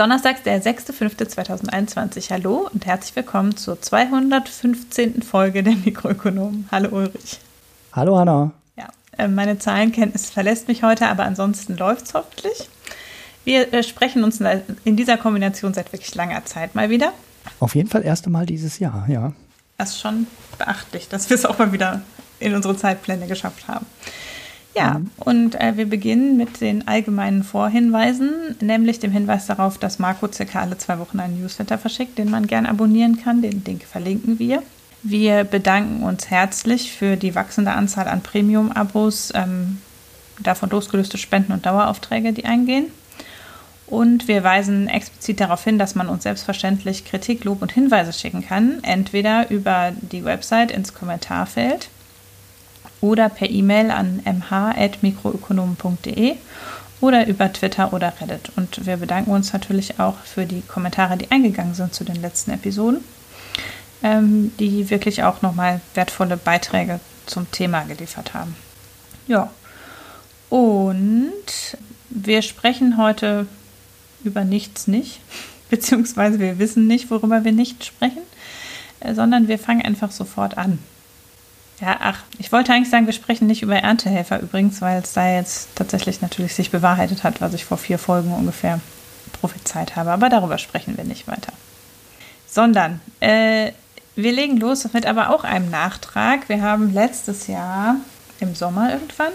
Ist Donnerstag, der 6.5.2021. Hallo und herzlich willkommen zur 215. Folge der Mikroökonomen. Hallo Ulrich. Hallo Hanna. Ja, äh, meine Zahlenkenntnis verlässt mich heute, aber ansonsten läuft es hoffentlich. Wir äh, sprechen uns in dieser Kombination seit wirklich langer Zeit mal wieder. Auf jeden Fall erste Mal dieses Jahr, ja. Das ist schon beachtlich, dass wir es auch mal wieder in unsere Zeitpläne geschafft haben. Ja, mhm. und äh, wir beginnen mit den allgemeinen Vorhinweisen, nämlich dem Hinweis darauf, dass Marco circa alle zwei Wochen einen Newsletter verschickt, den man gern abonnieren kann. Den Link verlinken wir. Wir bedanken uns herzlich für die wachsende Anzahl an Premium-Abos, ähm, davon losgelöste Spenden und Daueraufträge, die eingehen. Und wir weisen explizit darauf hin, dass man uns selbstverständlich Kritik, Lob und Hinweise schicken kann, entweder über die Website ins Kommentarfeld oder per E-Mail an mh.mikroökonomen.de oder über Twitter oder Reddit. Und wir bedanken uns natürlich auch für die Kommentare, die eingegangen sind zu den letzten Episoden, ähm, die wirklich auch nochmal wertvolle Beiträge zum Thema geliefert haben. Ja, und wir sprechen heute über nichts nicht, beziehungsweise wir wissen nicht, worüber wir nicht sprechen, äh, sondern wir fangen einfach sofort an. Ja, ach, ich wollte eigentlich sagen, wir sprechen nicht über Erntehelfer übrigens, weil es da jetzt tatsächlich natürlich sich bewahrheitet hat, was ich vor vier Folgen ungefähr prophezeit habe. Aber darüber sprechen wir nicht weiter. Sondern äh, wir legen los mit aber auch einem Nachtrag. Wir haben letztes Jahr im Sommer irgendwann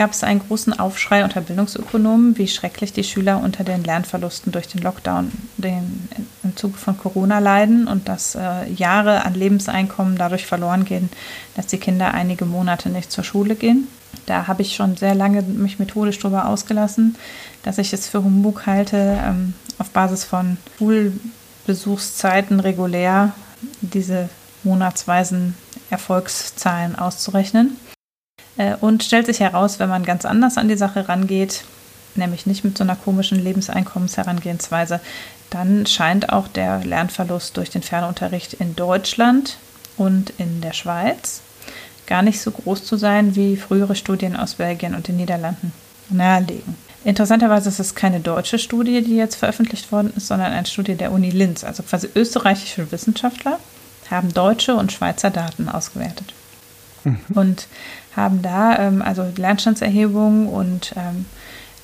gab es einen großen Aufschrei unter Bildungsökonomen, wie schrecklich die Schüler unter den Lernverlusten durch den Lockdown den, im Zuge von Corona leiden und dass äh, Jahre an Lebenseinkommen dadurch verloren gehen, dass die Kinder einige Monate nicht zur Schule gehen. Da habe ich schon sehr lange mich methodisch darüber ausgelassen, dass ich es für Humbug halte, ähm, auf Basis von Schulbesuchszeiten regulär diese monatsweisen Erfolgszahlen auszurechnen. Äh, und stellt sich heraus, wenn man ganz anders an die Sache rangeht, nämlich nicht mit so einer komischen Lebenseinkommensherangehensweise, dann scheint auch der Lernverlust durch den Fernunterricht in Deutschland und in der Schweiz gar nicht so groß zu sein, wie frühere Studien aus Belgien und den Niederlanden nahelegen. Interessanterweise ist es keine deutsche Studie, die jetzt veröffentlicht worden ist, sondern eine Studie der Uni Linz. Also quasi österreichische Wissenschaftler haben deutsche und Schweizer Daten ausgewertet. Mhm. Und haben da ähm, also Lernstandserhebungen und ähm,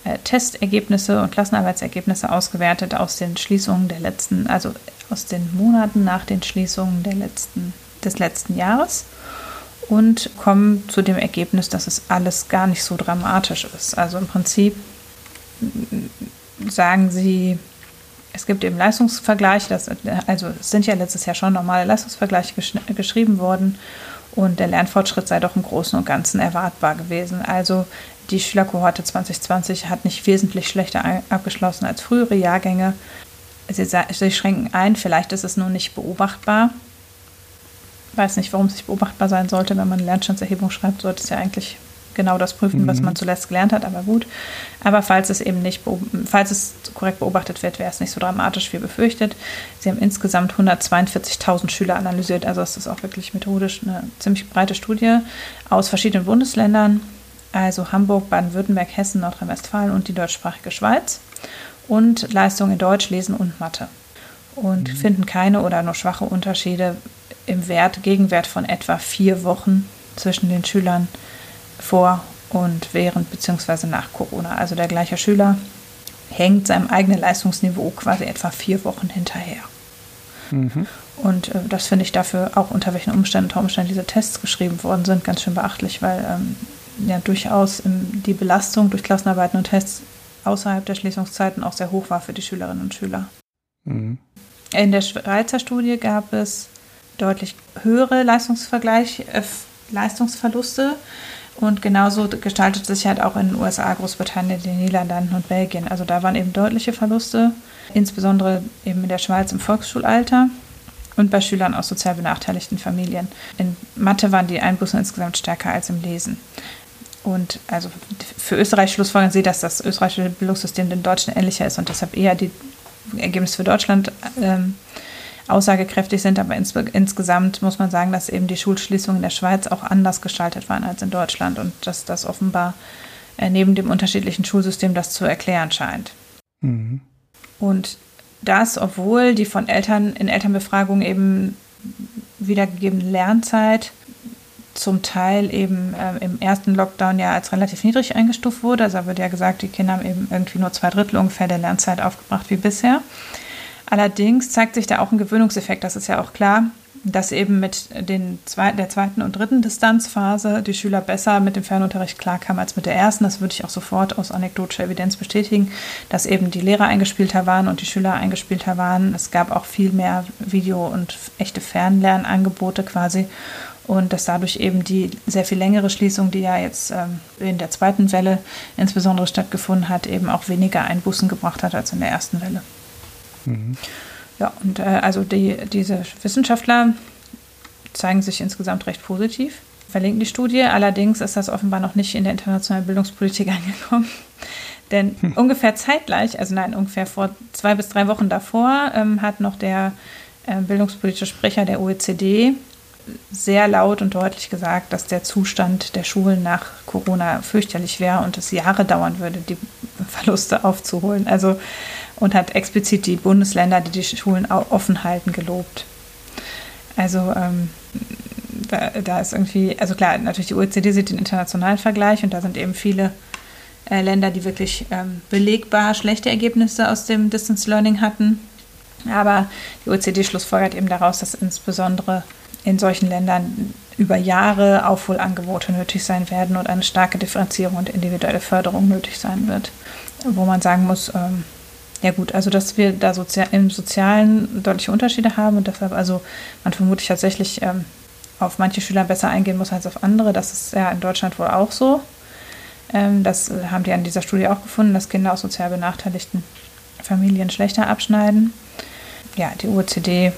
äh, Testergebnisse und Klassenarbeitsergebnisse ausgewertet aus den Schließungen der letzten, also aus den Monaten nach den Schließungen der letzten, des letzten Jahres und kommen zu dem Ergebnis, dass es alles gar nicht so dramatisch ist. Also im Prinzip sagen sie, es gibt eben Leistungsvergleiche, das, also es sind ja letztes Jahr schon normale Leistungsvergleiche gesch geschrieben worden und der Lernfortschritt sei doch im Großen und Ganzen erwartbar gewesen. Also die Schülerkohorte 2020 hat nicht wesentlich schlechter abgeschlossen als frühere Jahrgänge. Sie, sie schränken ein, vielleicht ist es nur nicht beobachtbar. Ich weiß nicht, warum es nicht beobachtbar sein sollte, wenn man eine Lernstandserhebung schreibt, sollte es ja eigentlich genau das prüfen, mhm. was man zuletzt gelernt hat, aber gut. Aber falls es eben nicht, falls es korrekt beobachtet wird, wäre es nicht so dramatisch wie befürchtet. Sie haben insgesamt 142.000 Schüler analysiert, also es ist auch wirklich methodisch eine ziemlich breite Studie aus verschiedenen Bundesländern, also Hamburg, Baden-Württemberg, Hessen, Nordrhein-Westfalen und die deutschsprachige Schweiz und Leistungen in Deutsch, Lesen und Mathe. Und mhm. finden keine oder nur schwache Unterschiede im Wert, Gegenwert von etwa vier Wochen zwischen den Schülern vor und während bzw. nach Corona. Also der gleiche Schüler hängt seinem eigenen Leistungsniveau quasi etwa vier Wochen hinterher. Mhm. Und äh, das finde ich dafür auch unter welchen Umständen, unter Umständen diese Tests geschrieben worden sind, ganz schön beachtlich, weil ähm, ja durchaus im, die Belastung durch Klassenarbeiten und Tests außerhalb der Schließungszeiten auch sehr hoch war für die Schülerinnen und Schüler. Mhm. In der Schweizer Studie gab es deutlich höhere Leistungsvergleich, äh, Leistungsverluste und genauso gestaltet sich halt auch in den USA, Großbritannien, den Niederlanden und Belgien. Also da waren eben deutliche Verluste, insbesondere eben in der Schweiz im Volksschulalter und bei Schülern aus sozial benachteiligten Familien. In Mathe waren die Einbußen insgesamt stärker als im Lesen. Und also für Österreich schlussfolgern sie, dass das österreichische Bildungssystem dem deutschen ähnlicher ist und deshalb eher die Ergebnisse für Deutschland ähm, aussagekräftig sind. Aber ins, insgesamt muss man sagen, dass eben die Schulschließungen in der Schweiz auch anders gestaltet waren als in Deutschland und dass das offenbar äh, neben dem unterschiedlichen Schulsystem das zu erklären scheint. Mhm. Und das, obwohl die von Eltern in Elternbefragungen eben wiedergegebene Lernzeit zum Teil eben äh, im ersten Lockdown ja als relativ niedrig eingestuft wurde. Also da wird ja gesagt, die Kinder haben eben irgendwie nur zwei Drittel ungefähr der Lernzeit aufgebracht wie bisher. Allerdings zeigt sich da auch ein Gewöhnungseffekt, das ist ja auch klar, dass eben mit den zwei, der zweiten und dritten Distanzphase die Schüler besser mit dem Fernunterricht klarkamen als mit der ersten. Das würde ich auch sofort aus anekdotischer Evidenz bestätigen, dass eben die Lehrer eingespielter waren und die Schüler eingespielter waren. Es gab auch viel mehr Video- und echte Fernlernangebote quasi und dass dadurch eben die sehr viel längere Schließung, die ja jetzt ähm, in der zweiten Welle insbesondere stattgefunden hat, eben auch weniger Einbußen gebracht hat als in der ersten Welle. Mhm. Ja, und äh, also die, diese Wissenschaftler zeigen sich insgesamt recht positiv, verlinken die Studie. Allerdings ist das offenbar noch nicht in der internationalen Bildungspolitik angekommen. Denn hm. ungefähr zeitgleich, also nein, ungefähr vor zwei bis drei Wochen davor, ähm, hat noch der äh, bildungspolitische Sprecher der OECD sehr laut und deutlich gesagt, dass der Zustand der Schulen nach Corona fürchterlich wäre und es Jahre dauern würde, die Verluste aufzuholen. Also und hat explizit die Bundesländer, die die Schulen offen halten, gelobt. Also ähm, da, da, ist irgendwie, also klar, natürlich die OECD sieht den internationalen Vergleich und da sind eben viele äh, Länder, die wirklich ähm, belegbar schlechte Ergebnisse aus dem Distance Learning hatten. Aber die OECD schlussfolgert eben daraus, dass insbesondere in solchen Ländern über Jahre Aufholangebote nötig sein werden und eine starke Differenzierung und individuelle Förderung nötig sein wird. Wo man sagen muss, ähm, ja gut, also dass wir da sozial, im Sozialen deutliche Unterschiede haben und deshalb also man vermutlich tatsächlich ähm, auf manche Schüler besser eingehen muss als auf andere. Das ist ja in Deutschland wohl auch so. Ähm, das haben die an dieser Studie auch gefunden, dass Kinder aus sozial benachteiligten Familien schlechter abschneiden. Ja, die OECD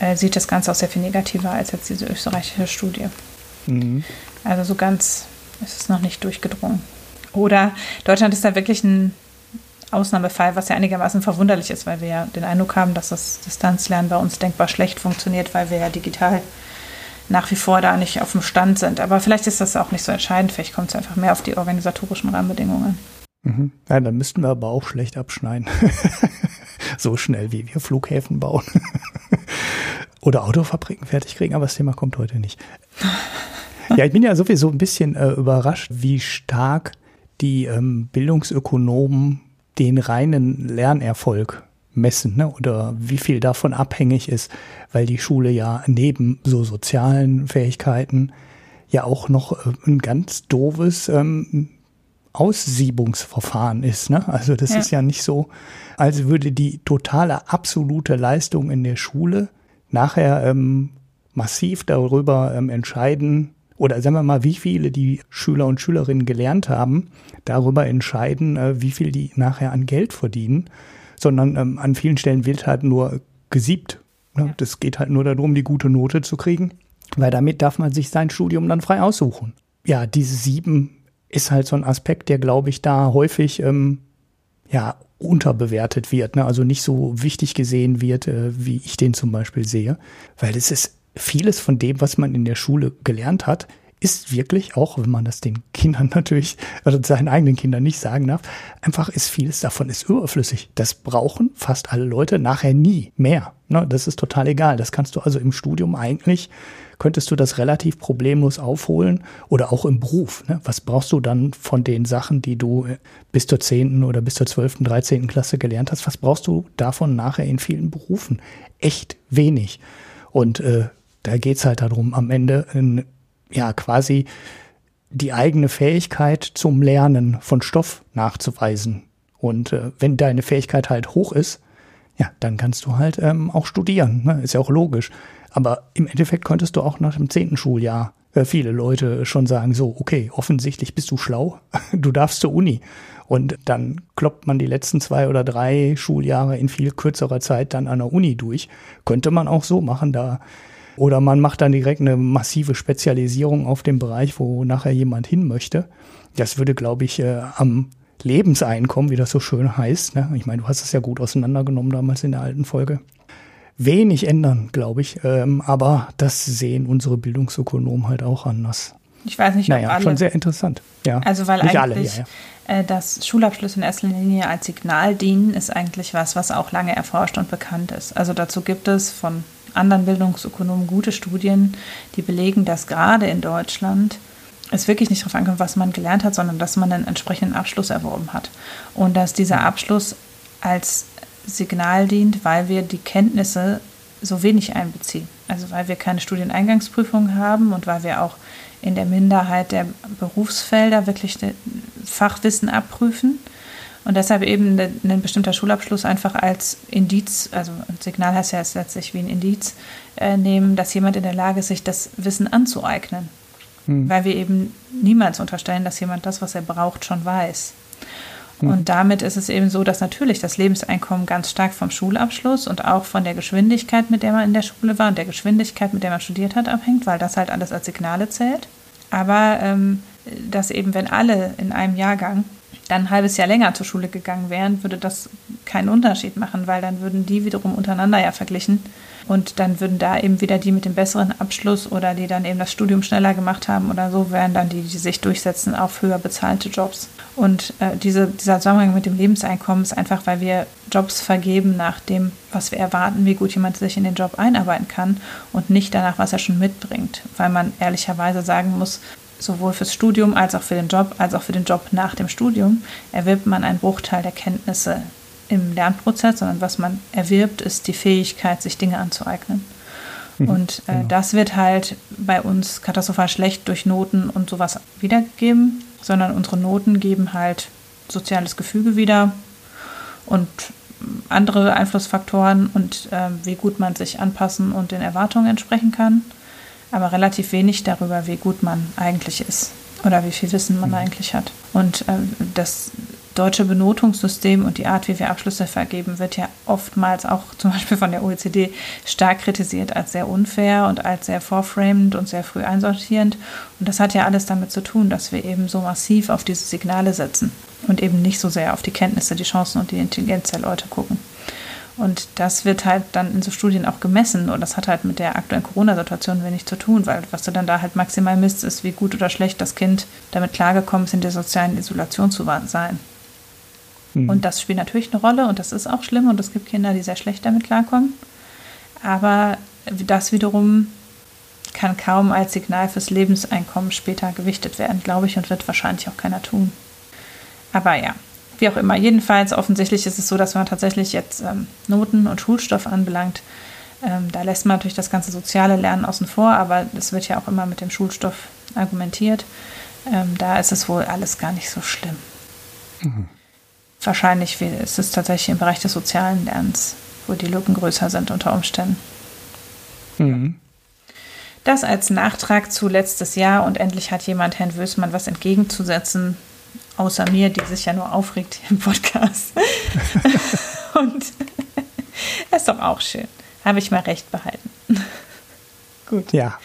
äh, sieht das Ganze auch sehr viel negativer als jetzt diese österreichische Studie. Mhm. Also so ganz ist es noch nicht durchgedrungen. Oder Deutschland ist da wirklich ein Ausnahmefall, was ja einigermaßen verwunderlich ist, weil wir ja den Eindruck haben, dass das Distanzlernen bei uns denkbar schlecht funktioniert, weil wir ja digital nach wie vor da nicht auf dem Stand sind. Aber vielleicht ist das auch nicht so entscheidend. Vielleicht kommt es einfach mehr auf die organisatorischen Rahmenbedingungen an. Mhm. Ja, dann müssten wir aber auch schlecht abschneiden. so schnell, wie wir Flughäfen bauen. Oder Autofabriken fertig kriegen, aber das Thema kommt heute nicht. Ja, ich bin ja sowieso ein bisschen äh, überrascht, wie stark die ähm, Bildungsökonomen den reinen Lernerfolg messen ne? oder wie viel davon abhängig ist, weil die Schule ja neben so sozialen Fähigkeiten ja auch noch äh, ein ganz doofes ähm, Aussiebungsverfahren ist. Ne? Also das ja. ist ja nicht so, als würde die totale absolute Leistung in der Schule nachher ähm, massiv darüber ähm, entscheiden, oder sagen wir mal, wie viele die Schüler und Schülerinnen gelernt haben, darüber entscheiden, äh, wie viel die nachher an Geld verdienen, sondern ähm, an vielen Stellen wird halt nur gesiebt. Ne? Ja. Das geht halt nur darum, die gute Note zu kriegen, weil damit darf man sich sein Studium dann frei aussuchen. Ja, diese sieben ist halt so ein Aspekt, der, glaube ich, da häufig ähm, ja unterbewertet wird, ne? also nicht so wichtig gesehen wird, äh, wie ich den zum Beispiel sehe, weil es ist vieles von dem, was man in der Schule gelernt hat, ist wirklich, auch wenn man das den Kindern natürlich, oder seinen eigenen Kindern nicht sagen darf, einfach ist vieles davon ist überflüssig. Das brauchen fast alle Leute nachher nie mehr. Ne, das ist total egal. Das kannst du also im Studium eigentlich, könntest du das relativ problemlos aufholen oder auch im Beruf. Ne? Was brauchst du dann von den Sachen, die du äh, bis zur zehnten oder bis zur zwölften, dreizehnten Klasse gelernt hast? Was brauchst du davon nachher in vielen Berufen? Echt wenig. Und äh, da geht es halt darum, am Ende in, ja quasi die eigene Fähigkeit zum Lernen von Stoff nachzuweisen. Und äh, wenn deine Fähigkeit halt hoch ist, ja, dann kannst du halt ähm, auch studieren. Ne? Ist ja auch logisch. Aber im Endeffekt könntest du auch nach dem zehnten Schuljahr äh, viele Leute schon sagen, so, okay, offensichtlich bist du schlau, du darfst zur Uni. Und dann kloppt man die letzten zwei oder drei Schuljahre in viel kürzerer Zeit dann an der Uni durch. Könnte man auch so machen, da oder man macht dann direkt eine massive Spezialisierung auf dem Bereich, wo nachher jemand hin möchte. Das würde, glaube ich, äh, am Lebenseinkommen, wie das so schön heißt, ne? ich meine, du hast es ja gut auseinandergenommen damals in der alten Folge, wenig ändern, glaube ich. Ähm, aber das sehen unsere Bildungsökonomen halt auch anders. Ich weiß nicht, ob naja, alle. schon sehr interessant. Ja. Also weil nicht eigentlich alle, ja, ja. Äh, dass Schulabschlüsse in erster Linie als Signal dienen, ist eigentlich was, was auch lange erforscht und bekannt ist. Also dazu gibt es von anderen Bildungsökonomen gute Studien, die belegen, dass gerade in Deutschland es wirklich nicht darauf ankommt, was man gelernt hat, sondern dass man einen entsprechenden Abschluss erworben hat. Und dass dieser Abschluss als Signal dient, weil wir die Kenntnisse so wenig einbeziehen. Also weil wir keine Studieneingangsprüfung haben und weil wir auch in der Minderheit der Berufsfelder wirklich Fachwissen abprüfen. Und deshalb eben ein bestimmter Schulabschluss einfach als Indiz, also ein Signal heißt ja letztlich wie ein Indiz, äh, nehmen, dass jemand in der Lage ist, sich das Wissen anzueignen. Hm. Weil wir eben niemals unterstellen, dass jemand das, was er braucht, schon weiß. Hm. Und damit ist es eben so, dass natürlich das Lebenseinkommen ganz stark vom Schulabschluss und auch von der Geschwindigkeit, mit der man in der Schule war und der Geschwindigkeit, mit der man studiert hat, abhängt, weil das halt alles als Signale zählt. Aber ähm, dass eben, wenn alle in einem Jahrgang dann ein halbes Jahr länger zur Schule gegangen wären, würde das keinen Unterschied machen, weil dann würden die wiederum untereinander ja verglichen. Und dann würden da eben wieder die mit dem besseren Abschluss oder die dann eben das Studium schneller gemacht haben oder so, wären dann die, die sich durchsetzen auf höher bezahlte Jobs. Und äh, diese, dieser Zusammenhang mit dem Lebenseinkommen ist einfach, weil wir Jobs vergeben nach dem, was wir erwarten, wie gut jemand sich in den Job einarbeiten kann und nicht danach, was er schon mitbringt. Weil man ehrlicherweise sagen muss, sowohl fürs Studium als auch für den Job, als auch für den Job nach dem Studium, erwirbt man einen Bruchteil der Kenntnisse im Lernprozess, sondern was man erwirbt, ist die Fähigkeit, sich Dinge anzueignen. Mhm, und äh, genau. das wird halt bei uns katastrophal schlecht durch Noten und sowas wiedergegeben, sondern unsere Noten geben halt soziales Gefüge wieder und andere Einflussfaktoren und äh, wie gut man sich anpassen und den Erwartungen entsprechen kann aber relativ wenig darüber, wie gut man eigentlich ist oder wie viel Wissen man mhm. eigentlich hat. Und ähm, das deutsche Benotungssystem und die Art, wie wir Abschlüsse vergeben, wird ja oftmals auch zum Beispiel von der OECD stark kritisiert als sehr unfair und als sehr vorframend und sehr früh einsortierend. Und das hat ja alles damit zu tun, dass wir eben so massiv auf diese Signale setzen und eben nicht so sehr auf die Kenntnisse, die Chancen und die Intelligenz der Leute gucken. Und das wird halt dann in so Studien auch gemessen und das hat halt mit der aktuellen Corona-Situation wenig zu tun, weil was du dann da halt maximal misst, ist, wie gut oder schlecht das Kind damit klargekommen ist, in der sozialen Isolation zu sein. Mhm. Und das spielt natürlich eine Rolle und das ist auch schlimm und es gibt Kinder, die sehr schlecht damit klarkommen. Aber das wiederum kann kaum als Signal fürs Lebenseinkommen später gewichtet werden, glaube ich, und wird wahrscheinlich auch keiner tun. Aber ja, wie auch immer. Jedenfalls offensichtlich ist es so, dass man tatsächlich jetzt ähm, Noten und Schulstoff anbelangt, ähm, da lässt man natürlich das ganze soziale Lernen außen vor, aber es wird ja auch immer mit dem Schulstoff argumentiert. Ähm, da ist es wohl alles gar nicht so schlimm. Mhm. Wahrscheinlich ist es tatsächlich im Bereich des sozialen Lernens, wo die Lücken größer sind unter Umständen. Mhm. Das als Nachtrag zu letztes Jahr und endlich hat jemand Herrn Wößmann was entgegenzusetzen außer mir, die sich ja nur aufregt im Podcast. Und das ist doch auch schön. Habe ich mal recht behalten. Gut. Ja.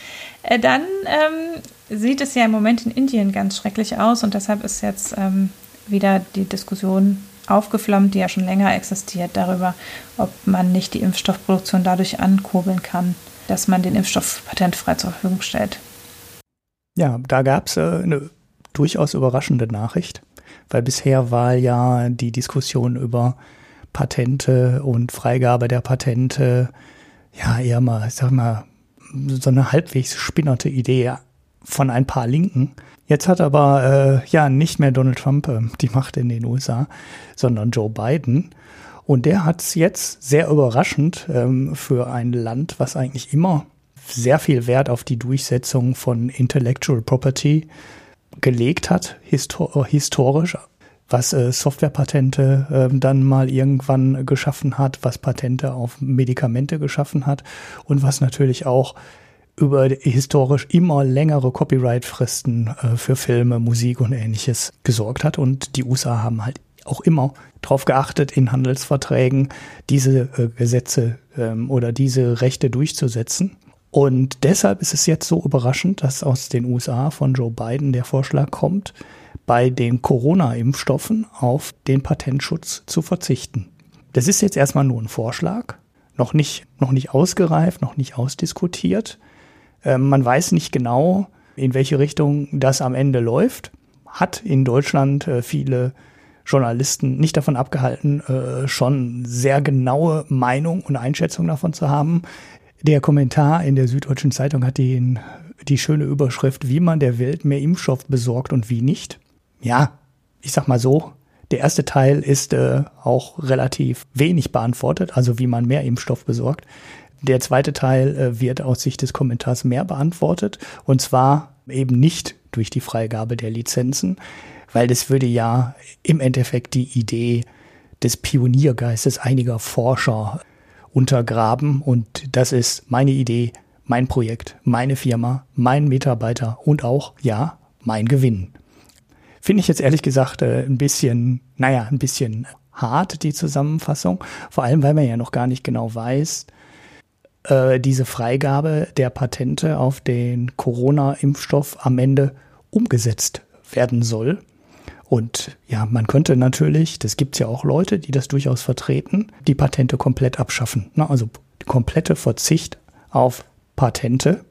Äh, dann ähm, sieht es ja im Moment in Indien ganz schrecklich aus und deshalb ist jetzt ähm, wieder die Diskussion aufgeflammt, die ja schon länger existiert, darüber, ob man nicht die Impfstoffproduktion dadurch ankurbeln kann, dass man den Impfstoff patentfrei zur Verfügung stellt. Ja, da gab es äh, eine durchaus überraschende Nachricht, weil bisher war ja die Diskussion über Patente und Freigabe der Patente ja eher mal, ich sag mal, so eine halbwegs spinnerte Idee von ein paar Linken. Jetzt hat aber äh, ja nicht mehr Donald Trump äh, die Macht in den USA, sondern Joe Biden. Und der hat es jetzt sehr überraschend ähm, für ein Land, was eigentlich immer sehr viel Wert auf die Durchsetzung von Intellectual Property gelegt hat, histor historisch, was äh, Softwarepatente äh, dann mal irgendwann geschaffen hat, was Patente auf Medikamente geschaffen hat und was natürlich auch über historisch immer längere Copyright-Fristen äh, für Filme, Musik und ähnliches gesorgt hat. Und die USA haben halt auch immer darauf geachtet, in Handelsverträgen diese äh, Gesetze ähm, oder diese Rechte durchzusetzen. Und deshalb ist es jetzt so überraschend, dass aus den USA von Joe Biden der Vorschlag kommt, bei den Corona-Impfstoffen auf den Patentschutz zu verzichten. Das ist jetzt erstmal nur ein Vorschlag, noch nicht, noch nicht ausgereift, noch nicht ausdiskutiert. Ähm, man weiß nicht genau, in welche Richtung das am Ende läuft, hat in Deutschland äh, viele Journalisten nicht davon abgehalten, äh, schon sehr genaue Meinung und Einschätzung davon zu haben. Der Kommentar in der Süddeutschen Zeitung hat den, die schöne Überschrift, wie man der Welt mehr Impfstoff besorgt und wie nicht. Ja, ich sag mal so, der erste Teil ist äh, auch relativ wenig beantwortet, also wie man mehr Impfstoff besorgt. Der zweite Teil äh, wird aus Sicht des Kommentars mehr beantwortet und zwar eben nicht durch die Freigabe der Lizenzen, weil das würde ja im Endeffekt die Idee des Pioniergeistes einiger Forscher untergraben und das ist meine Idee, mein Projekt, meine Firma, mein Mitarbeiter und auch, ja, mein Gewinn. Finde ich jetzt ehrlich gesagt äh, ein bisschen, naja, ein bisschen hart, die Zusammenfassung. Vor allem, weil man ja noch gar nicht genau weiß, äh, diese Freigabe der Patente auf den Corona-Impfstoff am Ende umgesetzt werden soll. Und ja, man könnte natürlich, das gibt es ja auch Leute, die das durchaus vertreten, die Patente komplett abschaffen. Ne? Also komplette Verzicht auf Patente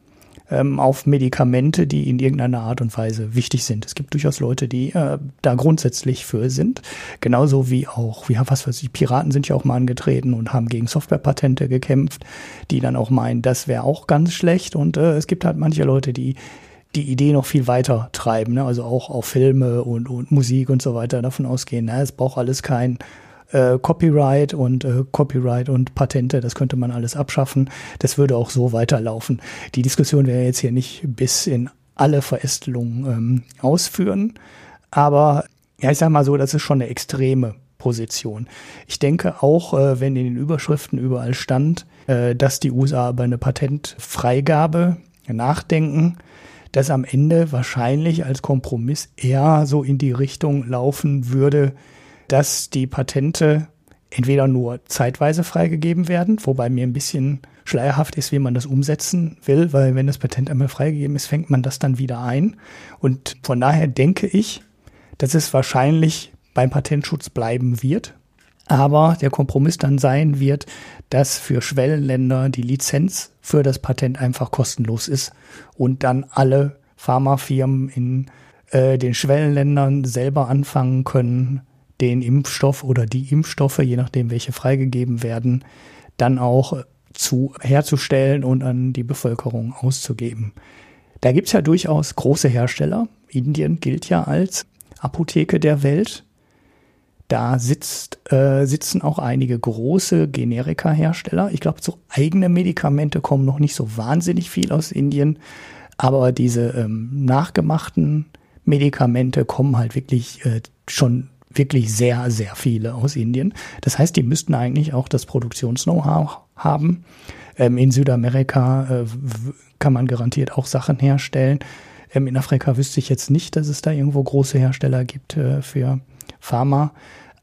ähm, auf Medikamente, die in irgendeiner Art und Weise wichtig sind. Es gibt durchaus Leute, die äh, da grundsätzlich für sind. Genauso wie auch, wie was weiß ich, Piraten sind ja auch mal angetreten und haben gegen Softwarepatente gekämpft, die dann auch meinen, das wäre auch ganz schlecht. Und äh, es gibt halt manche Leute, die die Idee noch viel weiter treiben, ne? also auch auf Filme und, und Musik und so weiter davon ausgehen, na, es braucht alles kein äh, Copyright und äh, Copyright und Patente, das könnte man alles abschaffen. Das würde auch so weiterlaufen. Die Diskussion wäre jetzt hier nicht bis in alle Verästelungen ähm, ausführen, aber ja, ich sage mal so, das ist schon eine extreme Position. Ich denke auch, äh, wenn in den Überschriften überall stand, äh, dass die USA über eine Patentfreigabe nachdenken, dass am Ende wahrscheinlich als Kompromiss eher so in die Richtung laufen würde, dass die Patente entweder nur zeitweise freigegeben werden, wobei mir ein bisschen schleierhaft ist, wie man das umsetzen will, weil wenn das Patent einmal freigegeben ist, fängt man das dann wieder ein. Und von daher denke ich, dass es wahrscheinlich beim Patentschutz bleiben wird. Aber der Kompromiss dann sein wird, dass für Schwellenländer die Lizenz für das Patent einfach kostenlos ist und dann alle Pharmafirmen in äh, den Schwellenländern selber anfangen können, den Impfstoff oder die Impfstoffe, je nachdem welche freigegeben werden, dann auch zu herzustellen und an die Bevölkerung auszugeben. Da gibt es ja durchaus große Hersteller. Indien gilt ja als Apotheke der Welt. Da sitzt, äh, sitzen auch einige große Generika-Hersteller. Ich glaube, so eigene Medikamente kommen noch nicht so wahnsinnig viel aus Indien, aber diese ähm, nachgemachten Medikamente kommen halt wirklich äh, schon wirklich sehr, sehr viele aus Indien. Das heißt, die müssten eigentlich auch das Produktions-Know-how haben. Ähm, in Südamerika äh, kann man garantiert auch Sachen herstellen. Ähm, in Afrika wüsste ich jetzt nicht, dass es da irgendwo große Hersteller gibt äh, für Pharma.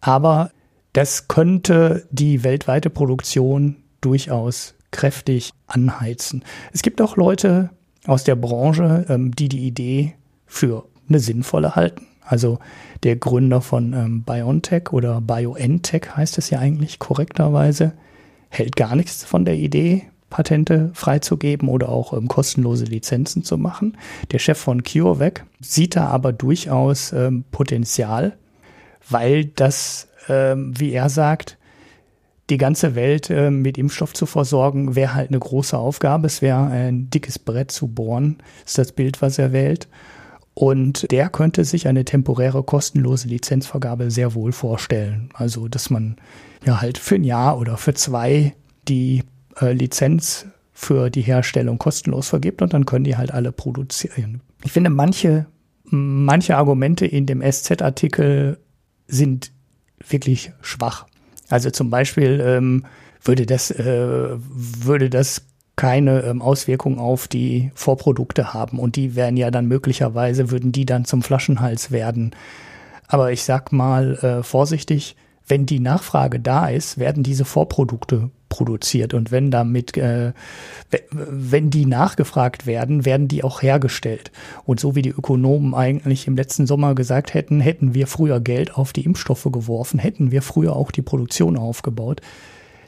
Aber das könnte die weltweite Produktion durchaus kräftig anheizen. Es gibt auch Leute aus der Branche, ähm, die die Idee für eine sinnvolle halten. Also der Gründer von ähm, BioNTech oder BioNTech heißt es ja eigentlich korrekterweise, hält gar nichts von der Idee, Patente freizugeben oder auch ähm, kostenlose Lizenzen zu machen. Der Chef von CureVac sieht da aber durchaus Potenzial, weil das, ähm, wie er sagt, die ganze Welt äh, mit Impfstoff zu versorgen, wäre halt eine große Aufgabe. Es wäre ein dickes Brett zu bohren, ist das Bild, was er wählt. Und der könnte sich eine temporäre kostenlose Lizenzvergabe sehr wohl vorstellen. Also, dass man ja halt für ein Jahr oder für zwei die äh, Lizenz für die Herstellung kostenlos vergibt und dann können die halt alle produzieren. Ich finde, manche, manche Argumente in dem SZ-Artikel sind wirklich schwach. Also zum Beispiel ähm, würde das, äh, würde das keine ähm, Auswirkung auf die Vorprodukte haben und die wären ja dann möglicherweise, würden die dann zum Flaschenhals werden. Aber ich sag mal äh, vorsichtig, wenn die Nachfrage da ist, werden diese Vorprodukte produziert und wenn damit, äh, wenn die nachgefragt werden, werden die auch hergestellt. Und so wie die Ökonomen eigentlich im letzten Sommer gesagt hätten, hätten wir früher Geld auf die Impfstoffe geworfen, hätten wir früher auch die Produktion aufgebaut.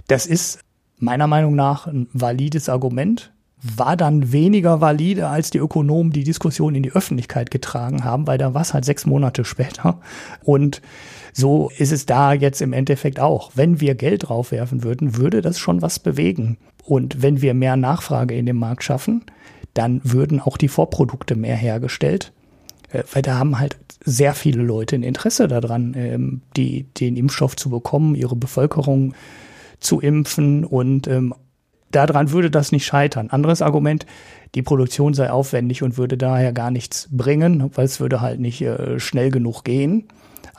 Das ist meiner Meinung nach ein valides Argument, war dann weniger valide, als die Ökonomen die Diskussion in die Öffentlichkeit getragen haben, weil da war es halt sechs Monate später. Und so ist es da jetzt im Endeffekt auch. Wenn wir Geld draufwerfen würden, würde das schon was bewegen. Und wenn wir mehr Nachfrage in dem Markt schaffen, dann würden auch die Vorprodukte mehr hergestellt. Äh, weil da haben halt sehr viele Leute ein Interesse daran, ähm, die, den Impfstoff zu bekommen, ihre Bevölkerung zu impfen und ähm, daran würde das nicht scheitern. Anderes Argument, die Produktion sei aufwendig und würde daher gar nichts bringen, weil es würde halt nicht äh, schnell genug gehen.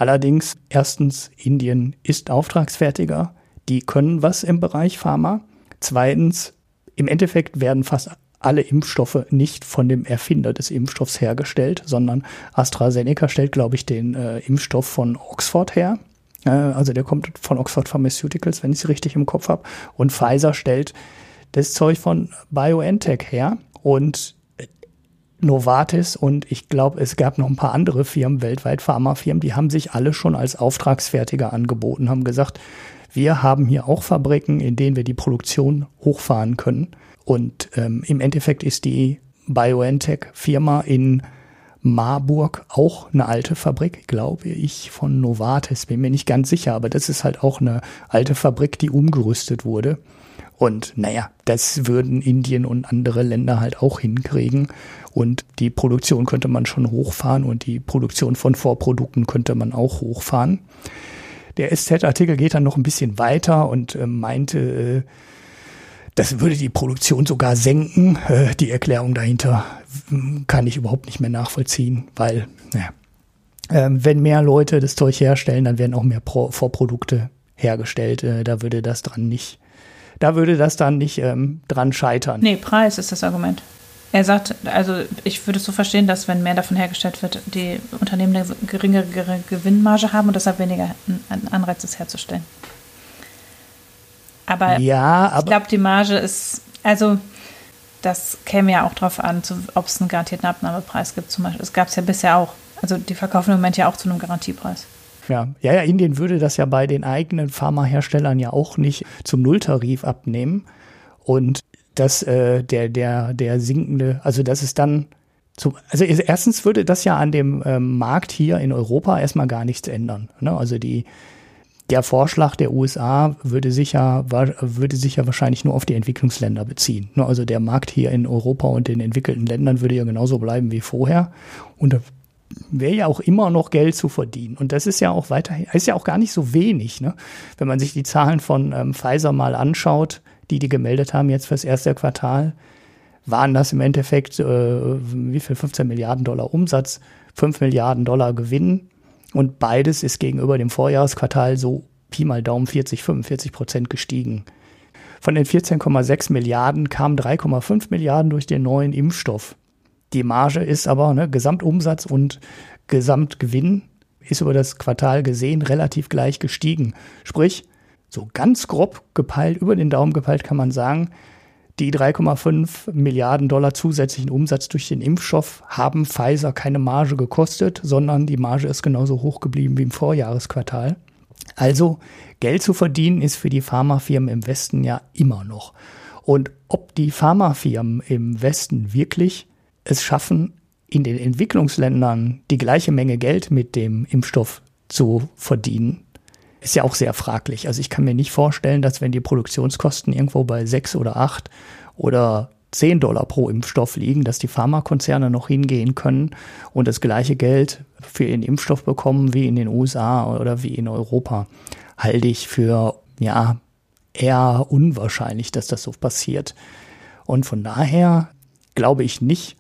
Allerdings, erstens, Indien ist auftragsfertiger, die können was im Bereich Pharma. Zweitens, im Endeffekt werden fast alle Impfstoffe nicht von dem Erfinder des Impfstoffs hergestellt, sondern AstraZeneca stellt, glaube ich, den äh, Impfstoff von Oxford her. Äh, also der kommt von Oxford Pharmaceuticals, wenn ich es richtig im Kopf habe. Und Pfizer stellt das Zeug von BioNTech her. Und Novartis und ich glaube, es gab noch ein paar andere Firmen, weltweit Pharmafirmen, die haben sich alle schon als Auftragsfertiger angeboten, haben gesagt, wir haben hier auch Fabriken, in denen wir die Produktion hochfahren können. Und ähm, im Endeffekt ist die BioNTech-Firma in Marburg auch eine alte Fabrik, glaube ich, von Novartis. Bin mir nicht ganz sicher, aber das ist halt auch eine alte Fabrik, die umgerüstet wurde. Und naja, das würden Indien und andere Länder halt auch hinkriegen. Und die Produktion könnte man schon hochfahren und die Produktion von Vorprodukten könnte man auch hochfahren. Der SZ-Artikel geht dann noch ein bisschen weiter und äh, meinte, äh, das würde die Produktion sogar senken. Äh, die Erklärung dahinter hm, kann ich überhaupt nicht mehr nachvollziehen, weil, naja, äh, wenn mehr Leute das Zeug herstellen, dann werden auch mehr Pro Vorprodukte hergestellt. Äh, da würde das dran nicht, da würde das dann nicht ähm, dran scheitern. Nee, Preis ist das Argument. Er sagt, also ich würde es so verstehen, dass wenn mehr davon hergestellt wird, die Unternehmen eine geringere Gewinnmarge haben und deshalb weniger Anreiz ist herzustellen. Aber, ja, aber ich glaube, die Marge ist, also das käme ja auch darauf an, ob es einen garantierten Abnahmepreis gibt zum Beispiel. Das gab es ja bisher auch. Also die verkaufen im Moment ja auch zu einem Garantiepreis. Ja, ja, ja, Indien würde das ja bei den eigenen Pharmaherstellern ja auch nicht zum Nulltarif abnehmen. Und dass äh, der, der, der sinkende, also das ist dann zum, also erstens würde das ja an dem ähm, Markt hier in Europa erstmal gar nichts ändern. Ne? Also die, der Vorschlag der USA würde sich ja, würde sich ja wahrscheinlich nur auf die Entwicklungsländer beziehen. Ne, also der Markt hier in Europa und den entwickelten Ländern würde ja genauso bleiben wie vorher. Und da wäre ja auch immer noch Geld zu verdienen. Und das ist ja auch weiterhin, ist ja auch gar nicht so wenig. Ne? Wenn man sich die Zahlen von ähm, Pfizer mal anschaut, die die gemeldet haben jetzt fürs erste Quartal, waren das im Endeffekt äh, wie viel 15 Milliarden Dollar Umsatz, 5 Milliarden Dollar Gewinn und beides ist gegenüber dem Vorjahresquartal so Pi mal Daumen 40, 45 Prozent gestiegen. Von den 14,6 Milliarden kamen 3,5 Milliarden durch den neuen Impfstoff. Die Marge ist aber, ne, Gesamtumsatz und Gesamtgewinn ist über das Quartal gesehen relativ gleich gestiegen. Sprich, so ganz grob gepeilt, über den Daumen gepeilt kann man sagen, die 3,5 Milliarden Dollar zusätzlichen Umsatz durch den Impfstoff haben Pfizer keine Marge gekostet, sondern die Marge ist genauso hoch geblieben wie im Vorjahresquartal. Also Geld zu verdienen ist für die Pharmafirmen im Westen ja immer noch. Und ob die Pharmafirmen im Westen wirklich es schaffen, in den Entwicklungsländern die gleiche Menge Geld mit dem Impfstoff zu verdienen, ist ja auch sehr fraglich. Also ich kann mir nicht vorstellen, dass wenn die Produktionskosten irgendwo bei sechs oder acht oder zehn Dollar pro Impfstoff liegen, dass die Pharmakonzerne noch hingehen können und das gleiche Geld für ihren Impfstoff bekommen wie in den USA oder wie in Europa. Halte ich für, ja, eher unwahrscheinlich, dass das so passiert. Und von daher glaube ich nicht,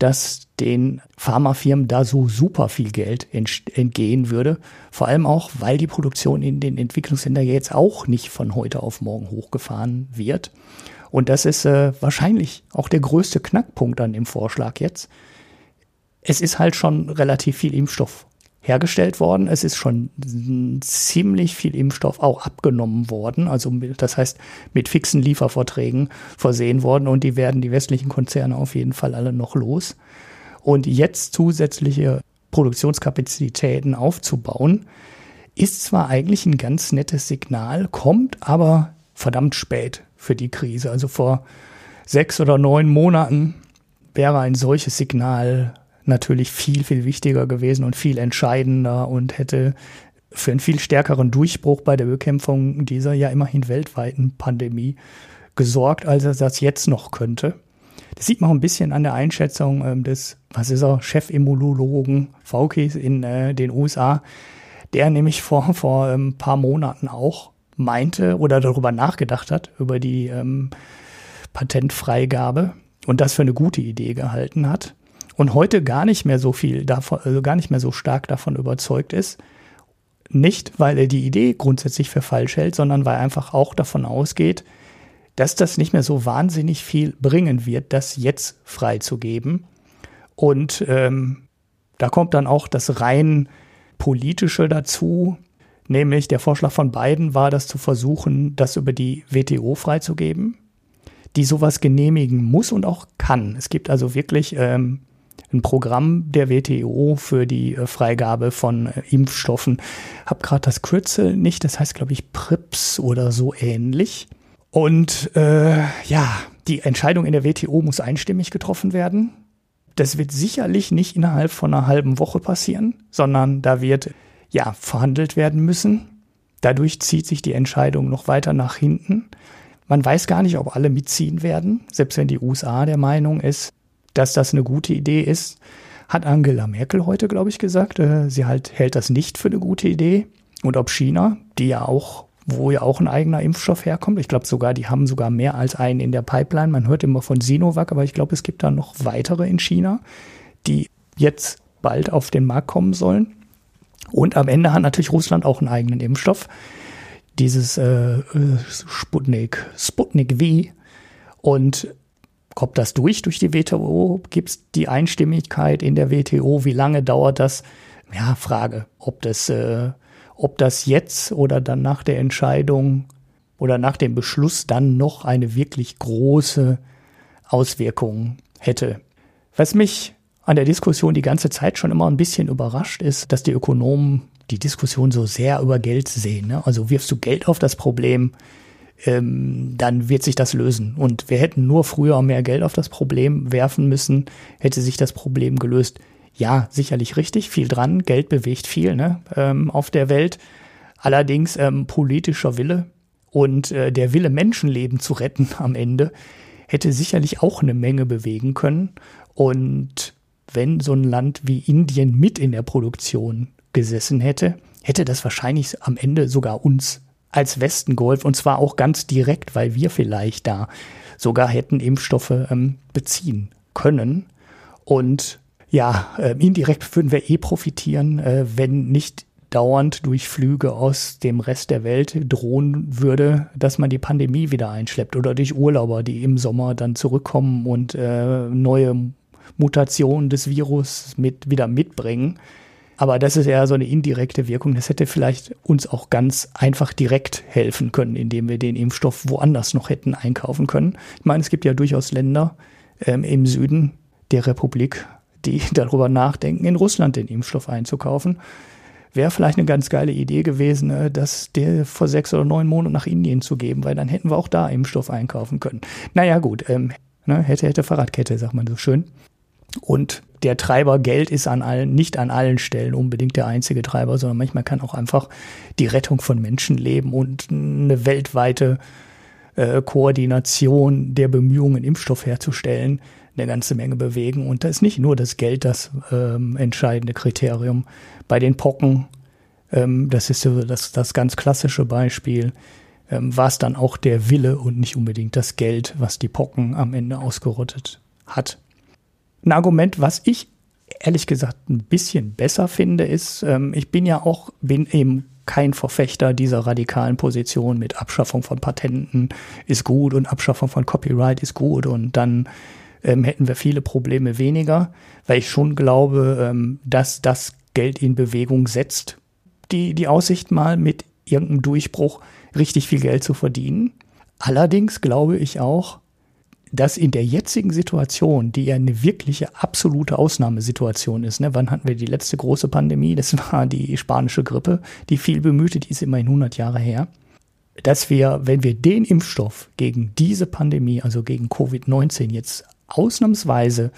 dass den Pharmafirmen da so super viel Geld entgehen würde. Vor allem auch, weil die Produktion in den Entwicklungsländern jetzt auch nicht von heute auf morgen hochgefahren wird. Und das ist äh, wahrscheinlich auch der größte Knackpunkt an dem Vorschlag jetzt. Es ist halt schon relativ viel Impfstoff hergestellt worden. Es ist schon ziemlich viel Impfstoff auch abgenommen worden. Also das heißt mit fixen Lieferverträgen versehen worden und die werden die westlichen Konzerne auf jeden Fall alle noch los. Und jetzt zusätzliche Produktionskapazitäten aufzubauen, ist zwar eigentlich ein ganz nettes Signal, kommt aber verdammt spät für die Krise. Also vor sechs oder neun Monaten wäre ein solches Signal natürlich viel, viel wichtiger gewesen und viel entscheidender und hätte für einen viel stärkeren Durchbruch bei der Bekämpfung dieser ja immerhin weltweiten Pandemie gesorgt, als er das jetzt noch könnte. Das sieht man auch ein bisschen an der Einschätzung ähm, des, was ist er, Chefimmunologen Faukis in äh, den USA, der nämlich vor, vor ein ähm, paar Monaten auch meinte oder darüber nachgedacht hat, über die ähm, Patentfreigabe und das für eine gute Idee gehalten hat und heute gar nicht mehr so viel davon, also gar nicht mehr so stark davon überzeugt ist. Nicht, weil er die Idee grundsätzlich für falsch hält, sondern weil er einfach auch davon ausgeht, dass das nicht mehr so wahnsinnig viel bringen wird, das jetzt freizugeben. Und ähm, da kommt dann auch das rein politische dazu, nämlich der Vorschlag von beiden war, das zu versuchen, das über die WTO freizugeben, die sowas genehmigen muss und auch kann. Es gibt also wirklich ähm, ein Programm der WTO für die äh, Freigabe von äh, Impfstoffen. Hab gerade das Kürzel nicht, das heißt glaube ich PRIPS oder so ähnlich. Und äh, ja, die Entscheidung in der WTO muss einstimmig getroffen werden. Das wird sicherlich nicht innerhalb von einer halben Woche passieren, sondern da wird ja verhandelt werden müssen. Dadurch zieht sich die Entscheidung noch weiter nach hinten. Man weiß gar nicht, ob alle mitziehen werden, selbst wenn die USA der Meinung ist, dass das eine gute Idee ist. Hat Angela Merkel heute, glaube ich, gesagt. Äh, sie halt hält das nicht für eine gute Idee. Und ob China, die ja auch wo ja auch ein eigener Impfstoff herkommt. Ich glaube sogar, die haben sogar mehr als einen in der Pipeline. Man hört immer von Sinovac, aber ich glaube, es gibt da noch weitere in China, die jetzt bald auf den Markt kommen sollen. Und am Ende hat natürlich Russland auch einen eigenen Impfstoff. Dieses äh, Sputnik, Sputnik V. Und kommt das durch, durch die WTO? Gibt es die Einstimmigkeit in der WTO? Wie lange dauert das? Ja, Frage, ob das äh, ob das jetzt oder dann nach der Entscheidung oder nach dem Beschluss dann noch eine wirklich große Auswirkung hätte. Was mich an der Diskussion die ganze Zeit schon immer ein bisschen überrascht ist, dass die Ökonomen die Diskussion so sehr über Geld sehen. Ne? Also wirfst du Geld auf das Problem, ähm, dann wird sich das lösen. Und wir hätten nur früher mehr Geld auf das Problem werfen müssen, hätte sich das Problem gelöst ja, sicherlich richtig, viel dran, Geld bewegt viel ne, ähm, auf der Welt. Allerdings ähm, politischer Wille und äh, der Wille, Menschenleben zu retten am Ende, hätte sicherlich auch eine Menge bewegen können. Und wenn so ein Land wie Indien mit in der Produktion gesessen hätte, hätte das wahrscheinlich am Ende sogar uns als Westen geholfen. Und zwar auch ganz direkt, weil wir vielleicht da sogar hätten Impfstoffe ähm, beziehen können. Und ja, äh, indirekt würden wir eh profitieren, äh, wenn nicht dauernd durch Flüge aus dem Rest der Welt drohen würde, dass man die Pandemie wieder einschleppt oder durch Urlauber, die im Sommer dann zurückkommen und äh, neue Mutationen des Virus mit, wieder mitbringen. Aber das ist eher so eine indirekte Wirkung. Das hätte vielleicht uns auch ganz einfach direkt helfen können, indem wir den Impfstoff woanders noch hätten einkaufen können. Ich meine, es gibt ja durchaus Länder ähm, im Süden der Republik, die darüber nachdenken, in Russland den Impfstoff einzukaufen. Wäre vielleicht eine ganz geile Idee gewesen, äh, das der vor sechs oder neun Monaten nach Indien zu geben, weil dann hätten wir auch da Impfstoff einkaufen können. Naja, gut, ähm, ne, hätte, hätte Fahrradkette, sagt man so schön. Und der Treiber Geld ist an allen, nicht an allen Stellen unbedingt der einzige Treiber, sondern manchmal kann auch einfach die Rettung von Menschenleben und eine weltweite äh, Koordination der Bemühungen, Impfstoff herzustellen, eine ganze Menge bewegen. Und da ist nicht nur das Geld das ähm, entscheidende Kriterium. Bei den Pocken, ähm, das ist so das, das ganz klassische Beispiel, ähm, war es dann auch der Wille und nicht unbedingt das Geld, was die Pocken am Ende ausgerottet hat. Ein Argument, was ich ehrlich gesagt ein bisschen besser finde, ist, ähm, ich bin ja auch, bin eben kein Verfechter dieser radikalen Position mit Abschaffung von Patenten ist gut und Abschaffung von Copyright ist gut und dann ähm, hätten wir viele Probleme weniger, weil ich schon glaube, ähm, dass das Geld in Bewegung setzt. Die, die Aussicht mal mit irgendeinem Durchbruch richtig viel Geld zu verdienen. Allerdings glaube ich auch, dass in der jetzigen Situation, die ja eine wirkliche absolute Ausnahmesituation ist, ne, wann hatten wir die letzte große Pandemie? Das war die spanische Grippe, die viel bemühte, die ist immerhin 100 Jahre her. dass wir, wenn wir den Impfstoff gegen diese Pandemie, also gegen Covid-19 jetzt ausnahmsweise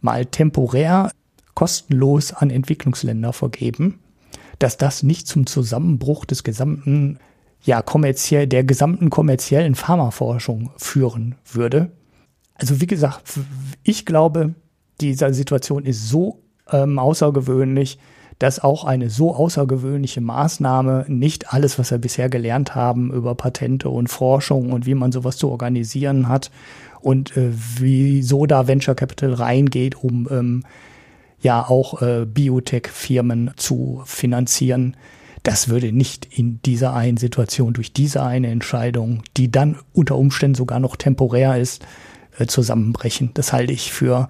mal temporär kostenlos an Entwicklungsländer vergeben, dass das nicht zum Zusammenbruch des gesamten, ja, kommerziell, der gesamten kommerziellen Pharmaforschung führen würde. Also wie gesagt, ich glaube, diese Situation ist so ähm, außergewöhnlich, dass auch eine so außergewöhnliche Maßnahme nicht alles, was wir bisher gelernt haben über Patente und Forschung und wie man sowas zu organisieren hat und äh, wieso da Venture Capital reingeht, um ähm, ja auch äh, Biotech-Firmen zu finanzieren. Das würde nicht in dieser einen Situation durch diese eine Entscheidung, die dann unter Umständen sogar noch temporär ist, äh, zusammenbrechen. Das halte ich für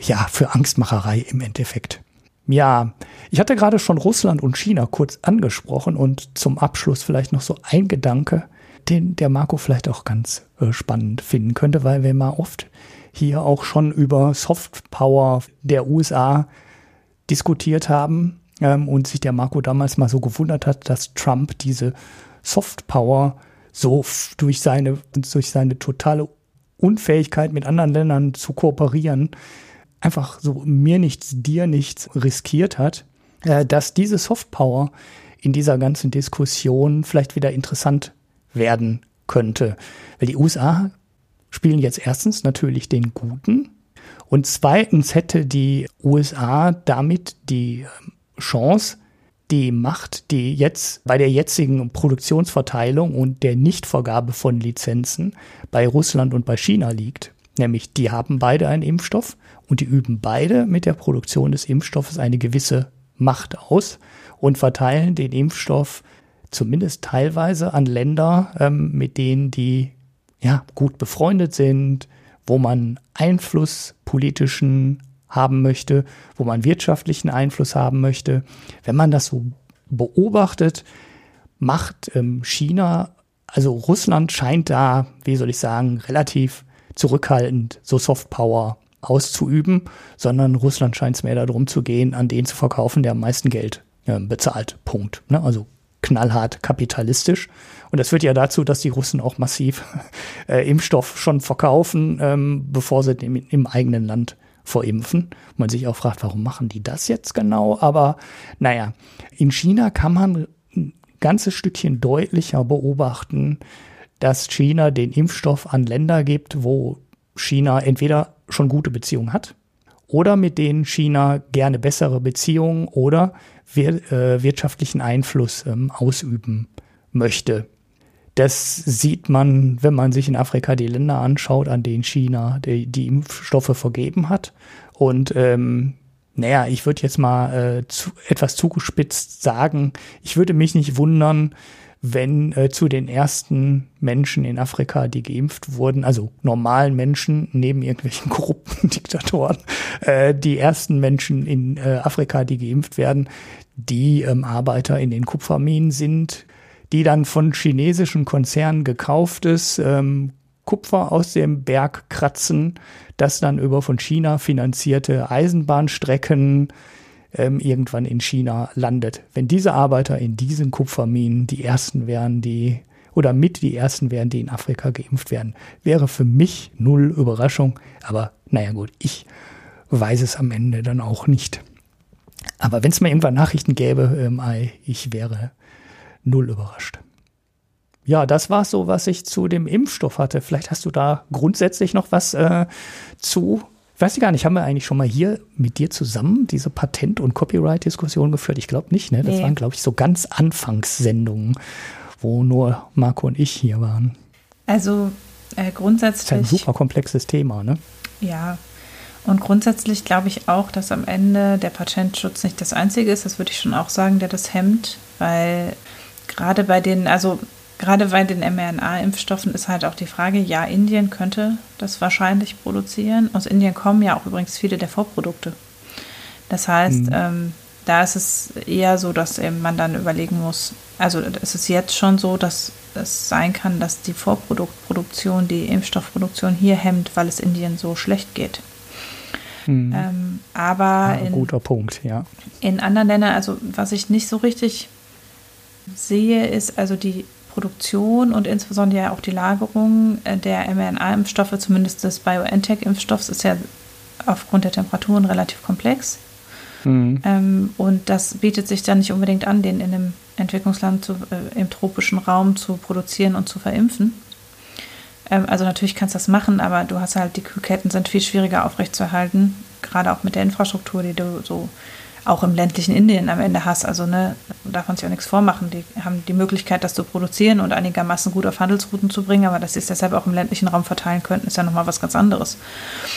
ja für Angstmacherei im Endeffekt. Ja, ich hatte gerade schon Russland und China kurz angesprochen und zum Abschluss vielleicht noch so ein Gedanke, den der Marco vielleicht auch ganz äh, spannend finden könnte, weil wir mal oft hier auch schon über Softpower der USA diskutiert haben ähm, und sich der Marco damals mal so gewundert hat, dass Trump diese Softpower so durch seine, durch seine totale Unfähigkeit mit anderen Ländern zu kooperieren einfach so mir nichts, dir nichts riskiert hat, äh, dass diese Softpower in dieser ganzen Diskussion vielleicht wieder interessant werden könnte. Weil die USA spielen jetzt erstens natürlich den Guten und zweitens hätte die USA damit die ähm, Chance, die Macht, die jetzt bei der jetzigen Produktionsverteilung und der Nichtvergabe von Lizenzen bei Russland und bei China liegt. Nämlich, die haben beide einen Impfstoff und die üben beide mit der Produktion des Impfstoffes eine gewisse Macht aus und verteilen den Impfstoff zumindest teilweise an Länder, ähm, mit denen die ja gut befreundet sind, wo man Einfluss politischen haben möchte, wo man wirtschaftlichen Einfluss haben möchte. Wenn man das so beobachtet, macht ähm, China, also Russland scheint da, wie soll ich sagen, relativ zurückhaltend so Softpower auszuüben, sondern Russland scheint es mehr darum zu gehen, an den zu verkaufen, der am meisten Geld äh, bezahlt. Punkt. Ne? Also knallhart kapitalistisch. Und das führt ja dazu, dass die Russen auch massiv äh, Impfstoff schon verkaufen, ähm, bevor sie im, im eigenen Land vorimpfen. Man sich auch fragt, warum machen die das jetzt genau? Aber naja, in China kann man ein ganzes Stückchen deutlicher beobachten, dass China den Impfstoff an Länder gibt, wo China entweder schon gute Beziehungen hat oder mit denen China gerne bessere Beziehungen oder wir, äh, wirtschaftlichen Einfluss ähm, ausüben möchte. Das sieht man, wenn man sich in Afrika die Länder anschaut, an denen China die, die Impfstoffe vergeben hat. Und ähm, naja, ich würde jetzt mal äh, zu, etwas zugespitzt sagen, ich würde mich nicht wundern, wenn äh, zu den ersten Menschen in Afrika, die geimpft wurden, also normalen Menschen neben irgendwelchen korrupten Diktatoren, äh, die ersten Menschen in äh, Afrika, die geimpft werden, die ähm, Arbeiter in den Kupferminen sind, die dann von chinesischen Konzernen gekauftes ähm, Kupfer aus dem Berg kratzen, das dann über von China finanzierte Eisenbahnstrecken ähm, irgendwann in China landet. Wenn diese Arbeiter in diesen Kupferminen die ersten wären, die oder mit die ersten wären, die in Afrika geimpft werden, wäre für mich null Überraschung. Aber naja gut, ich weiß es am Ende dann auch nicht. Aber wenn es mal irgendwann Nachrichten gäbe, ähm, ich wäre null überrascht. Ja, das war so, was ich zu dem Impfstoff hatte. Vielleicht hast du da grundsätzlich noch was äh, zu ich weiß gar nicht, haben wir eigentlich schon mal hier mit dir zusammen diese Patent- und Copyright-Diskussion geführt? Ich glaube nicht, ne? Das nee. waren, glaube ich, so ganz Anfangssendungen, wo nur Marco und ich hier waren. Also äh, grundsätzlich. Das ist ein super komplexes Thema, ne? Ja. Und grundsätzlich glaube ich auch, dass am Ende der Patentschutz nicht das Einzige ist, das würde ich schon auch sagen, der das hemmt, weil gerade bei den, also Gerade bei den mRNA-Impfstoffen ist halt auch die Frage, ja, Indien könnte das wahrscheinlich produzieren. Aus Indien kommen ja auch übrigens viele der Vorprodukte. Das heißt, mhm. ähm, da ist es eher so, dass eben man dann überlegen muss, also es ist jetzt schon so, dass es sein kann, dass die Vorproduktproduktion, die Impfstoffproduktion hier hemmt, weil es Indien so schlecht geht. Mhm. Ähm, aber ja, in, guter Punkt, ja. In anderen Ländern, also was ich nicht so richtig sehe, ist also die Produktion und insbesondere auch die Lagerung äh, der mRNA-Impfstoffe, zumindest des BioNTech-Impfstoffs, ist ja aufgrund der Temperaturen relativ komplex. Mhm. Ähm, und das bietet sich dann nicht unbedingt an, den in einem Entwicklungsland zu, äh, im tropischen Raum zu produzieren und zu verimpfen. Ähm, also natürlich kannst du das machen, aber du hast halt, die Kühlketten sind viel schwieriger aufrechtzuerhalten, gerade auch mit der Infrastruktur, die du so auch im ländlichen Indien am Ende hast. Also ne, darf man sich auch nichts vormachen. Die haben die Möglichkeit, das zu produzieren und einigermaßen gut auf Handelsrouten zu bringen, aber dass sie es deshalb auch im ländlichen Raum verteilen könnten, ist ja nochmal was ganz anderes.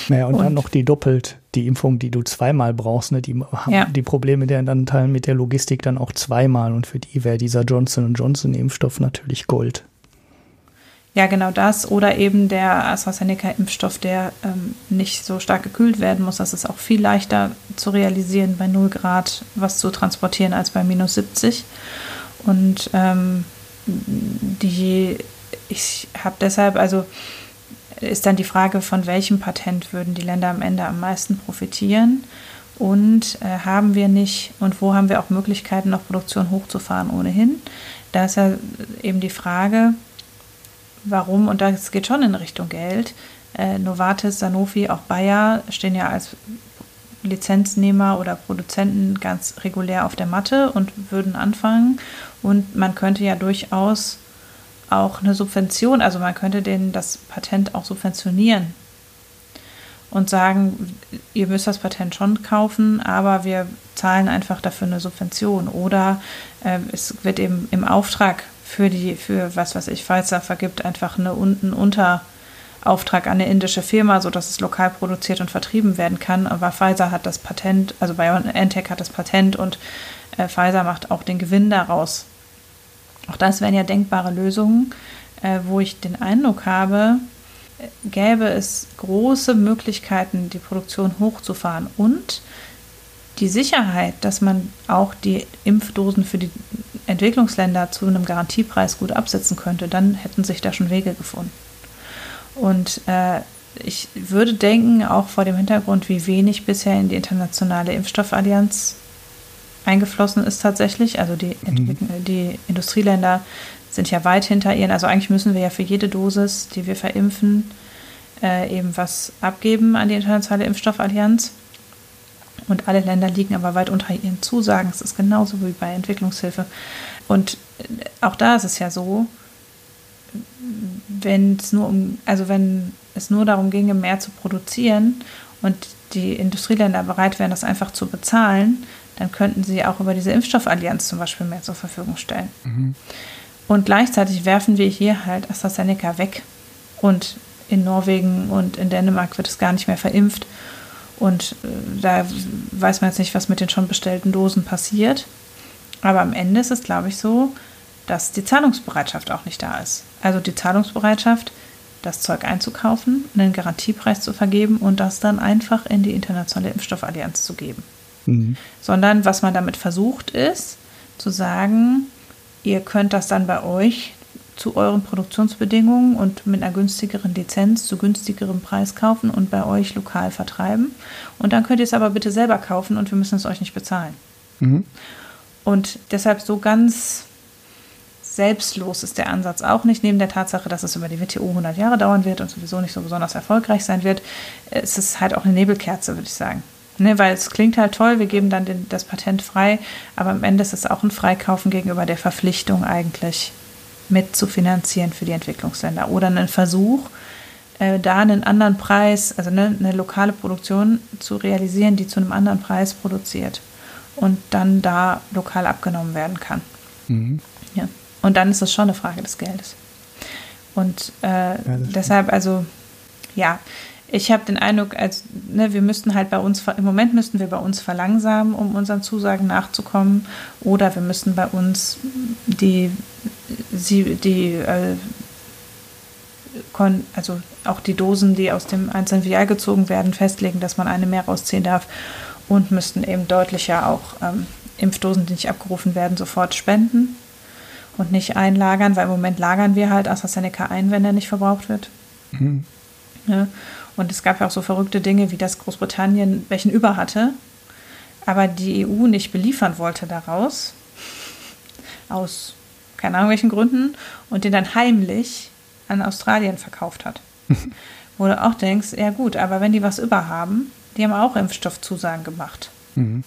Naja, und, und, dann noch die doppelt, die Impfung, die du zweimal brauchst, ne? die haben ja. die Probleme der dann teilen mit der Logistik dann auch zweimal und für die wäre dieser Johnson Johnson Impfstoff natürlich Gold. Ja, genau das. Oder eben der AstraZeneca-Impfstoff, der ähm, nicht so stark gekühlt werden muss. Das ist auch viel leichter zu realisieren, bei 0 Grad was zu transportieren als bei minus 70. Und ähm, die, ich habe deshalb, also ist dann die Frage, von welchem Patent würden die Länder am Ende am meisten profitieren? Und äh, haben wir nicht und wo haben wir auch Möglichkeiten, noch Produktion hochzufahren ohnehin? Da ist ja eben die Frage, warum, und das geht schon in Richtung Geld, äh, Novartis, Sanofi, auch Bayer stehen ja als Lizenznehmer oder Produzenten ganz regulär auf der Matte und würden anfangen. Und man könnte ja durchaus auch eine Subvention, also man könnte denen das Patent auch subventionieren und sagen, ihr müsst das Patent schon kaufen, aber wir zahlen einfach dafür eine Subvention. Oder äh, es wird eben im Auftrag für die, für was weiß ich, Pfizer vergibt einfach eine, einen Unterauftrag an eine indische Firma, sodass es lokal produziert und vertrieben werden kann. Aber Pfizer hat das Patent, also BioNTech hat das Patent und äh, Pfizer macht auch den Gewinn daraus. Auch das wären ja denkbare Lösungen, äh, wo ich den Eindruck habe, gäbe es große Möglichkeiten, die Produktion hochzufahren und die Sicherheit, dass man auch die Impfdosen für die Entwicklungsländer zu einem Garantiepreis gut absetzen könnte, dann hätten sich da schon Wege gefunden. Und äh, ich würde denken, auch vor dem Hintergrund, wie wenig bisher in die internationale Impfstoffallianz eingeflossen ist tatsächlich. Also die, mhm. die Industrieländer sind ja weit hinter ihren. Also eigentlich müssen wir ja für jede Dosis, die wir verimpfen, äh, eben was abgeben an die internationale Impfstoffallianz. Und alle Länder liegen aber weit unter ihren Zusagen. Es ist genauso wie bei Entwicklungshilfe. Und auch da ist es ja so, wenn es nur um, also wenn es nur darum ginge, mehr zu produzieren und die Industrieländer bereit wären, das einfach zu bezahlen, dann könnten sie auch über diese Impfstoffallianz zum Beispiel mehr zur Verfügung stellen. Mhm. Und gleichzeitig werfen wir hier halt AstraZeneca weg. Und in Norwegen und in Dänemark wird es gar nicht mehr verimpft. Und äh, da weiß man jetzt nicht, was mit den schon bestellten Dosen passiert. Aber am Ende ist es, glaube ich, so, dass die Zahlungsbereitschaft auch nicht da ist. Also die Zahlungsbereitschaft, das Zeug einzukaufen, einen Garantiepreis zu vergeben und das dann einfach in die internationale Impfstoffallianz zu geben. Mhm. Sondern was man damit versucht ist, zu sagen, ihr könnt das dann bei euch zu euren Produktionsbedingungen und mit einer günstigeren Lizenz zu günstigerem Preis kaufen und bei euch lokal vertreiben. Und dann könnt ihr es aber bitte selber kaufen und wir müssen es euch nicht bezahlen. Mhm. Und deshalb so ganz selbstlos ist der Ansatz auch nicht, neben der Tatsache, dass es über die WTO 100 Jahre dauern wird und sowieso nicht so besonders erfolgreich sein wird, ist es halt auch eine Nebelkerze, würde ich sagen. Ne, weil es klingt halt toll, wir geben dann den, das Patent frei, aber am Ende ist es auch ein Freikaufen gegenüber der Verpflichtung eigentlich, mit zu finanzieren für die Entwicklungsländer. Oder einen Versuch, äh, da einen anderen Preis, also eine, eine, lokale Produktion zu realisieren, die zu einem anderen Preis produziert und dann da lokal abgenommen werden kann. Mhm. Ja. Und dann ist es schon eine Frage des Geldes. Und äh, ja, deshalb, also ja, ich habe den Eindruck, als, ne, wir müssten halt bei uns, im Moment müssten wir bei uns verlangsamen, um unseren Zusagen nachzukommen, oder wir müssten bei uns die, sie, die, äh, also auch die Dosen, die aus dem einzelnen Vial gezogen werden, festlegen, dass man eine mehr rausziehen darf und müssten eben deutlicher auch ähm, Impfdosen, die nicht abgerufen werden, sofort spenden und nicht einlagern, weil im Moment lagern wir halt AstraZeneca ein, wenn er nicht verbraucht wird. Mhm. Ja. Und es gab ja auch so verrückte Dinge, wie dass Großbritannien welchen über hatte, aber die EU nicht beliefern wollte daraus. Aus keine Ahnung welchen Gründen, und den dann heimlich an Australien verkauft hat. Wo du auch denkst, ja gut, aber wenn die was überhaben, die haben auch Impfstoffzusagen gemacht. Mhm.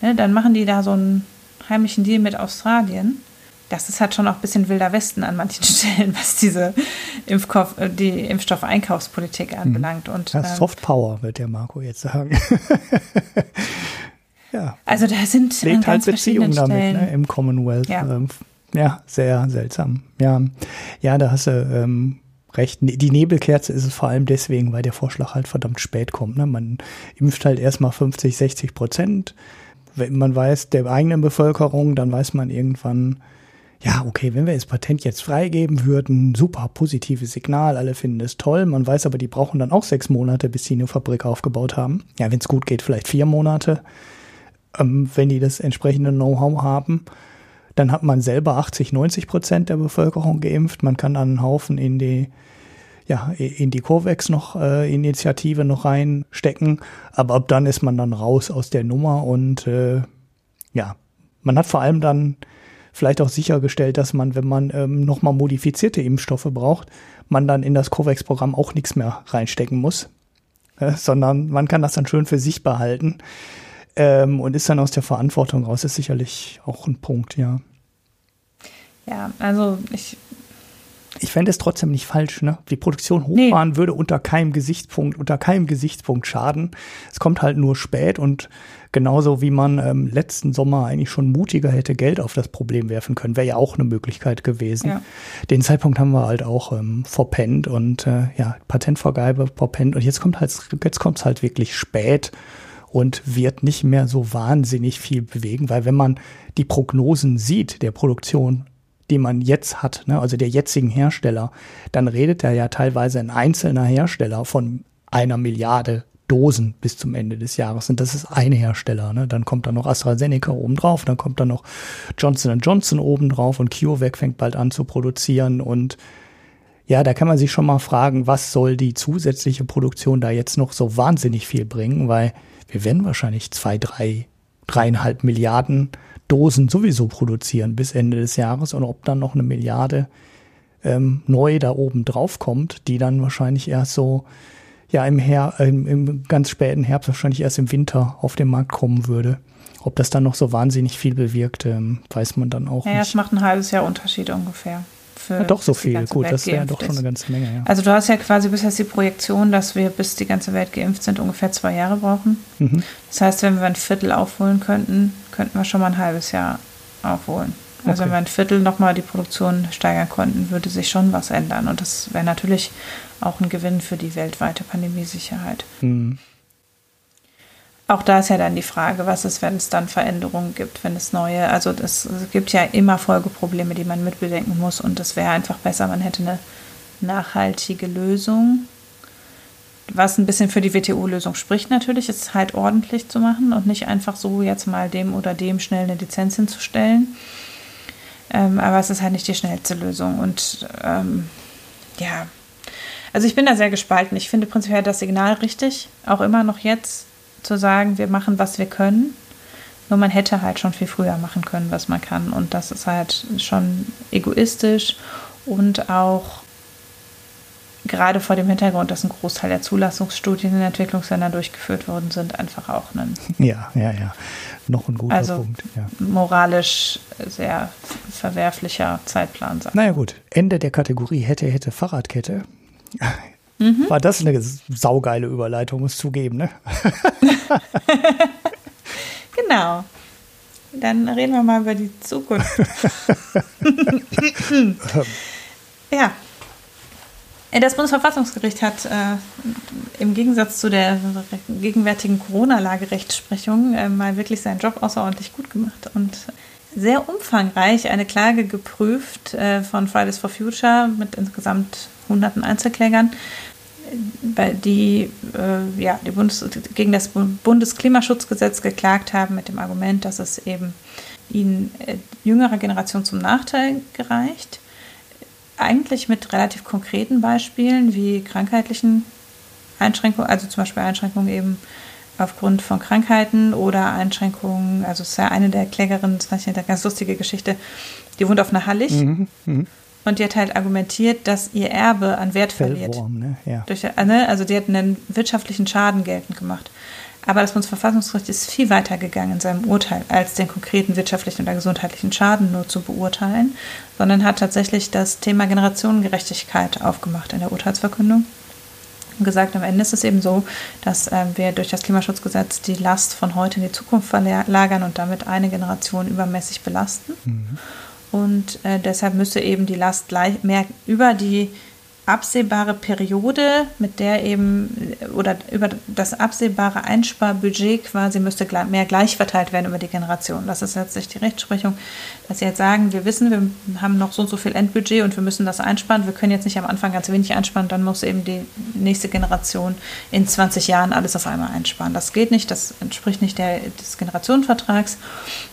Ne, dann machen die da so einen heimlichen Deal mit Australien. Das ist halt schon auch ein bisschen wilder Westen an manchen Stellen, was diese Impfkauf, äh, die Impfstoffeinkaufspolitik anbelangt. Mhm. Und, ja, ähm, Soft Power, wird der Marco jetzt sagen. ja. Also da sind Legt halt Beziehungen damit ne, im Commonwealth. Ja. Ähm, ja, sehr seltsam. Ja, ja, da hast du ähm, recht. Die Nebelkerze ist es vor allem deswegen, weil der Vorschlag halt verdammt spät kommt. Ne? Man impft halt erstmal 50, 60 Prozent. Wenn man weiß, der eigenen Bevölkerung, dann weiß man irgendwann, ja, okay, wenn wir das Patent jetzt freigeben würden, super positives Signal, alle finden es toll. Man weiß aber, die brauchen dann auch sechs Monate, bis sie eine Fabrik aufgebaut haben. Ja, wenn es gut geht, vielleicht vier Monate, ähm, wenn die das entsprechende Know-how haben. Dann hat man selber 80, 90 Prozent der Bevölkerung geimpft. Man kann dann einen Haufen in die, ja, in die COVAX noch äh, Initiative noch reinstecken. Aber ab dann ist man dann raus aus der Nummer und äh, ja, man hat vor allem dann vielleicht auch sichergestellt, dass man, wenn man ähm, nochmal modifizierte Impfstoffe braucht, man dann in das COVAX-Programm auch nichts mehr reinstecken muss, äh, sondern man kann das dann schön für sich behalten ähm, und ist dann aus der Verantwortung raus, ist sicherlich auch ein Punkt, ja. Ja, also ich. Ich fände es trotzdem nicht falsch, ne? Die Produktion hochfahren nee. würde unter keinem Gesichtspunkt, unter keinem Gesichtspunkt schaden. Es kommt halt nur spät und genauso wie man ähm, letzten Sommer eigentlich schon mutiger hätte Geld auf das Problem werfen können, wäre ja auch eine Möglichkeit gewesen. Ja. Den Zeitpunkt haben wir halt auch ähm, verpennt und äh, ja, Patentvergabe verpennt und jetzt kommt halt, jetzt kommt es halt wirklich spät und wird nicht mehr so wahnsinnig viel bewegen, weil wenn man die Prognosen sieht der Produktion, die man jetzt hat, ne, also der jetzigen Hersteller, dann redet er ja teilweise ein einzelner Hersteller von einer Milliarde Dosen bis zum Ende des Jahres. Und das ist ein Hersteller. Ne? Dann kommt da noch AstraZeneca oben drauf, dann kommt da noch Johnson Johnson oben drauf und CureVac fängt bald an zu produzieren. Und ja, da kann man sich schon mal fragen, was soll die zusätzliche Produktion da jetzt noch so wahnsinnig viel bringen, weil wir werden wahrscheinlich zwei, drei, dreieinhalb Milliarden Dosen sowieso produzieren bis Ende des Jahres und ob dann noch eine Milliarde ähm, neu da oben drauf kommt, die dann wahrscheinlich erst so ja im, Her im, im ganz späten Herbst, wahrscheinlich erst im Winter auf den Markt kommen würde. Ob das dann noch so wahnsinnig viel bewirkt, ähm, weiß man dann auch ja, nicht. Ja, es macht ein halbes Jahr Unterschied ungefähr für. Ja, doch so viel, gut, Welt das wäre doch schon eine ganze Menge. Ja. Also du hast ja quasi bis jetzt die Projektion, dass wir bis die ganze Welt geimpft sind ungefähr zwei Jahre brauchen. Mhm. Das heißt, wenn wir ein Viertel aufholen könnten, könnten wir schon mal ein halbes Jahr aufholen. Also okay. wenn wir ein Viertel nochmal die Produktion steigern konnten, würde sich schon was ändern. Und das wäre natürlich auch ein Gewinn für die weltweite Pandemiesicherheit. Mhm. Auch da ist ja dann die Frage, was ist, wenn es dann Veränderungen gibt, wenn es neue, also es, gibt ja immer Folgeprobleme, die man mitbedenken muss und es wäre einfach besser, man hätte eine nachhaltige Lösung. Was ein bisschen für die WTO-Lösung spricht natürlich, ist halt ordentlich zu machen und nicht einfach so jetzt mal dem oder dem schnell eine Lizenz hinzustellen. Ähm, aber es ist halt nicht die schnellste Lösung und ähm, ja, also ich bin da sehr gespalten. Ich finde prinzipiell das Signal richtig, auch immer noch jetzt zu sagen, wir machen, was wir können. Nur man hätte halt schon viel früher machen können, was man kann. Und das ist halt schon egoistisch und auch gerade vor dem Hintergrund, dass ein Großteil der Zulassungsstudien in Entwicklungsländern durchgeführt worden sind, einfach auch ein. Ja, ja, ja. Noch ein guter also Punkt. Ja. Moralisch sehr verwerflicher Zeitplan. Naja, gut. Ende der Kategorie hätte, hätte, Fahrradkette. Mhm. War das eine saugeile Überleitung, muss zugeben, ne? genau. Dann reden wir mal über die Zukunft. ja. Das Bundesverfassungsgericht hat äh, im Gegensatz zu der gegenwärtigen Corona-Lagerechtsprechung äh, mal wirklich seinen Job außerordentlich gut gemacht und sehr umfangreich eine Klage geprüft äh, von Fridays for Future mit insgesamt hunderten Einzelklägern die, äh, ja, die Bundes gegen das Bundesklimaschutzgesetz geklagt haben mit dem Argument, dass es eben ihnen äh, jüngerer Generation zum Nachteil gereicht. Eigentlich mit relativ konkreten Beispielen wie krankheitlichen Einschränkungen, also zum Beispiel Einschränkungen eben aufgrund von Krankheiten oder Einschränkungen, also es ist ja eine der Klägerinnen, das ist eine ganz lustige Geschichte, die wohnt auf einer Hallig mhm, mh. Und die hat halt argumentiert, dass ihr Erbe an Wert verliert. Ne? Ja. Durch, ne? Also die hat einen wirtschaftlichen Schaden geltend gemacht. Aber das Bundesverfassungsgericht ist viel weiter gegangen in seinem Urteil, als den konkreten wirtschaftlichen oder gesundheitlichen Schaden nur zu beurteilen, sondern hat tatsächlich das Thema Generationengerechtigkeit aufgemacht in der Urteilsverkündung und gesagt, am Ende ist es eben so, dass äh, wir durch das Klimaschutzgesetz die Last von heute in die Zukunft verlagern und damit eine Generation übermäßig belasten. Mhm. Und äh, deshalb müsse eben die Last gleich mehr über die absehbare Periode, mit der eben oder über das absehbare Einsparbudget quasi müsste mehr gleich verteilt werden über die Generation. Das ist letztlich die Rechtsprechung, dass sie jetzt sagen, wir wissen, wir haben noch so und so viel Endbudget und wir müssen das einsparen. Wir können jetzt nicht am Anfang ganz wenig einsparen, dann muss eben die nächste Generation in 20 Jahren alles auf einmal einsparen. Das geht nicht, das entspricht nicht der, des Generationenvertrags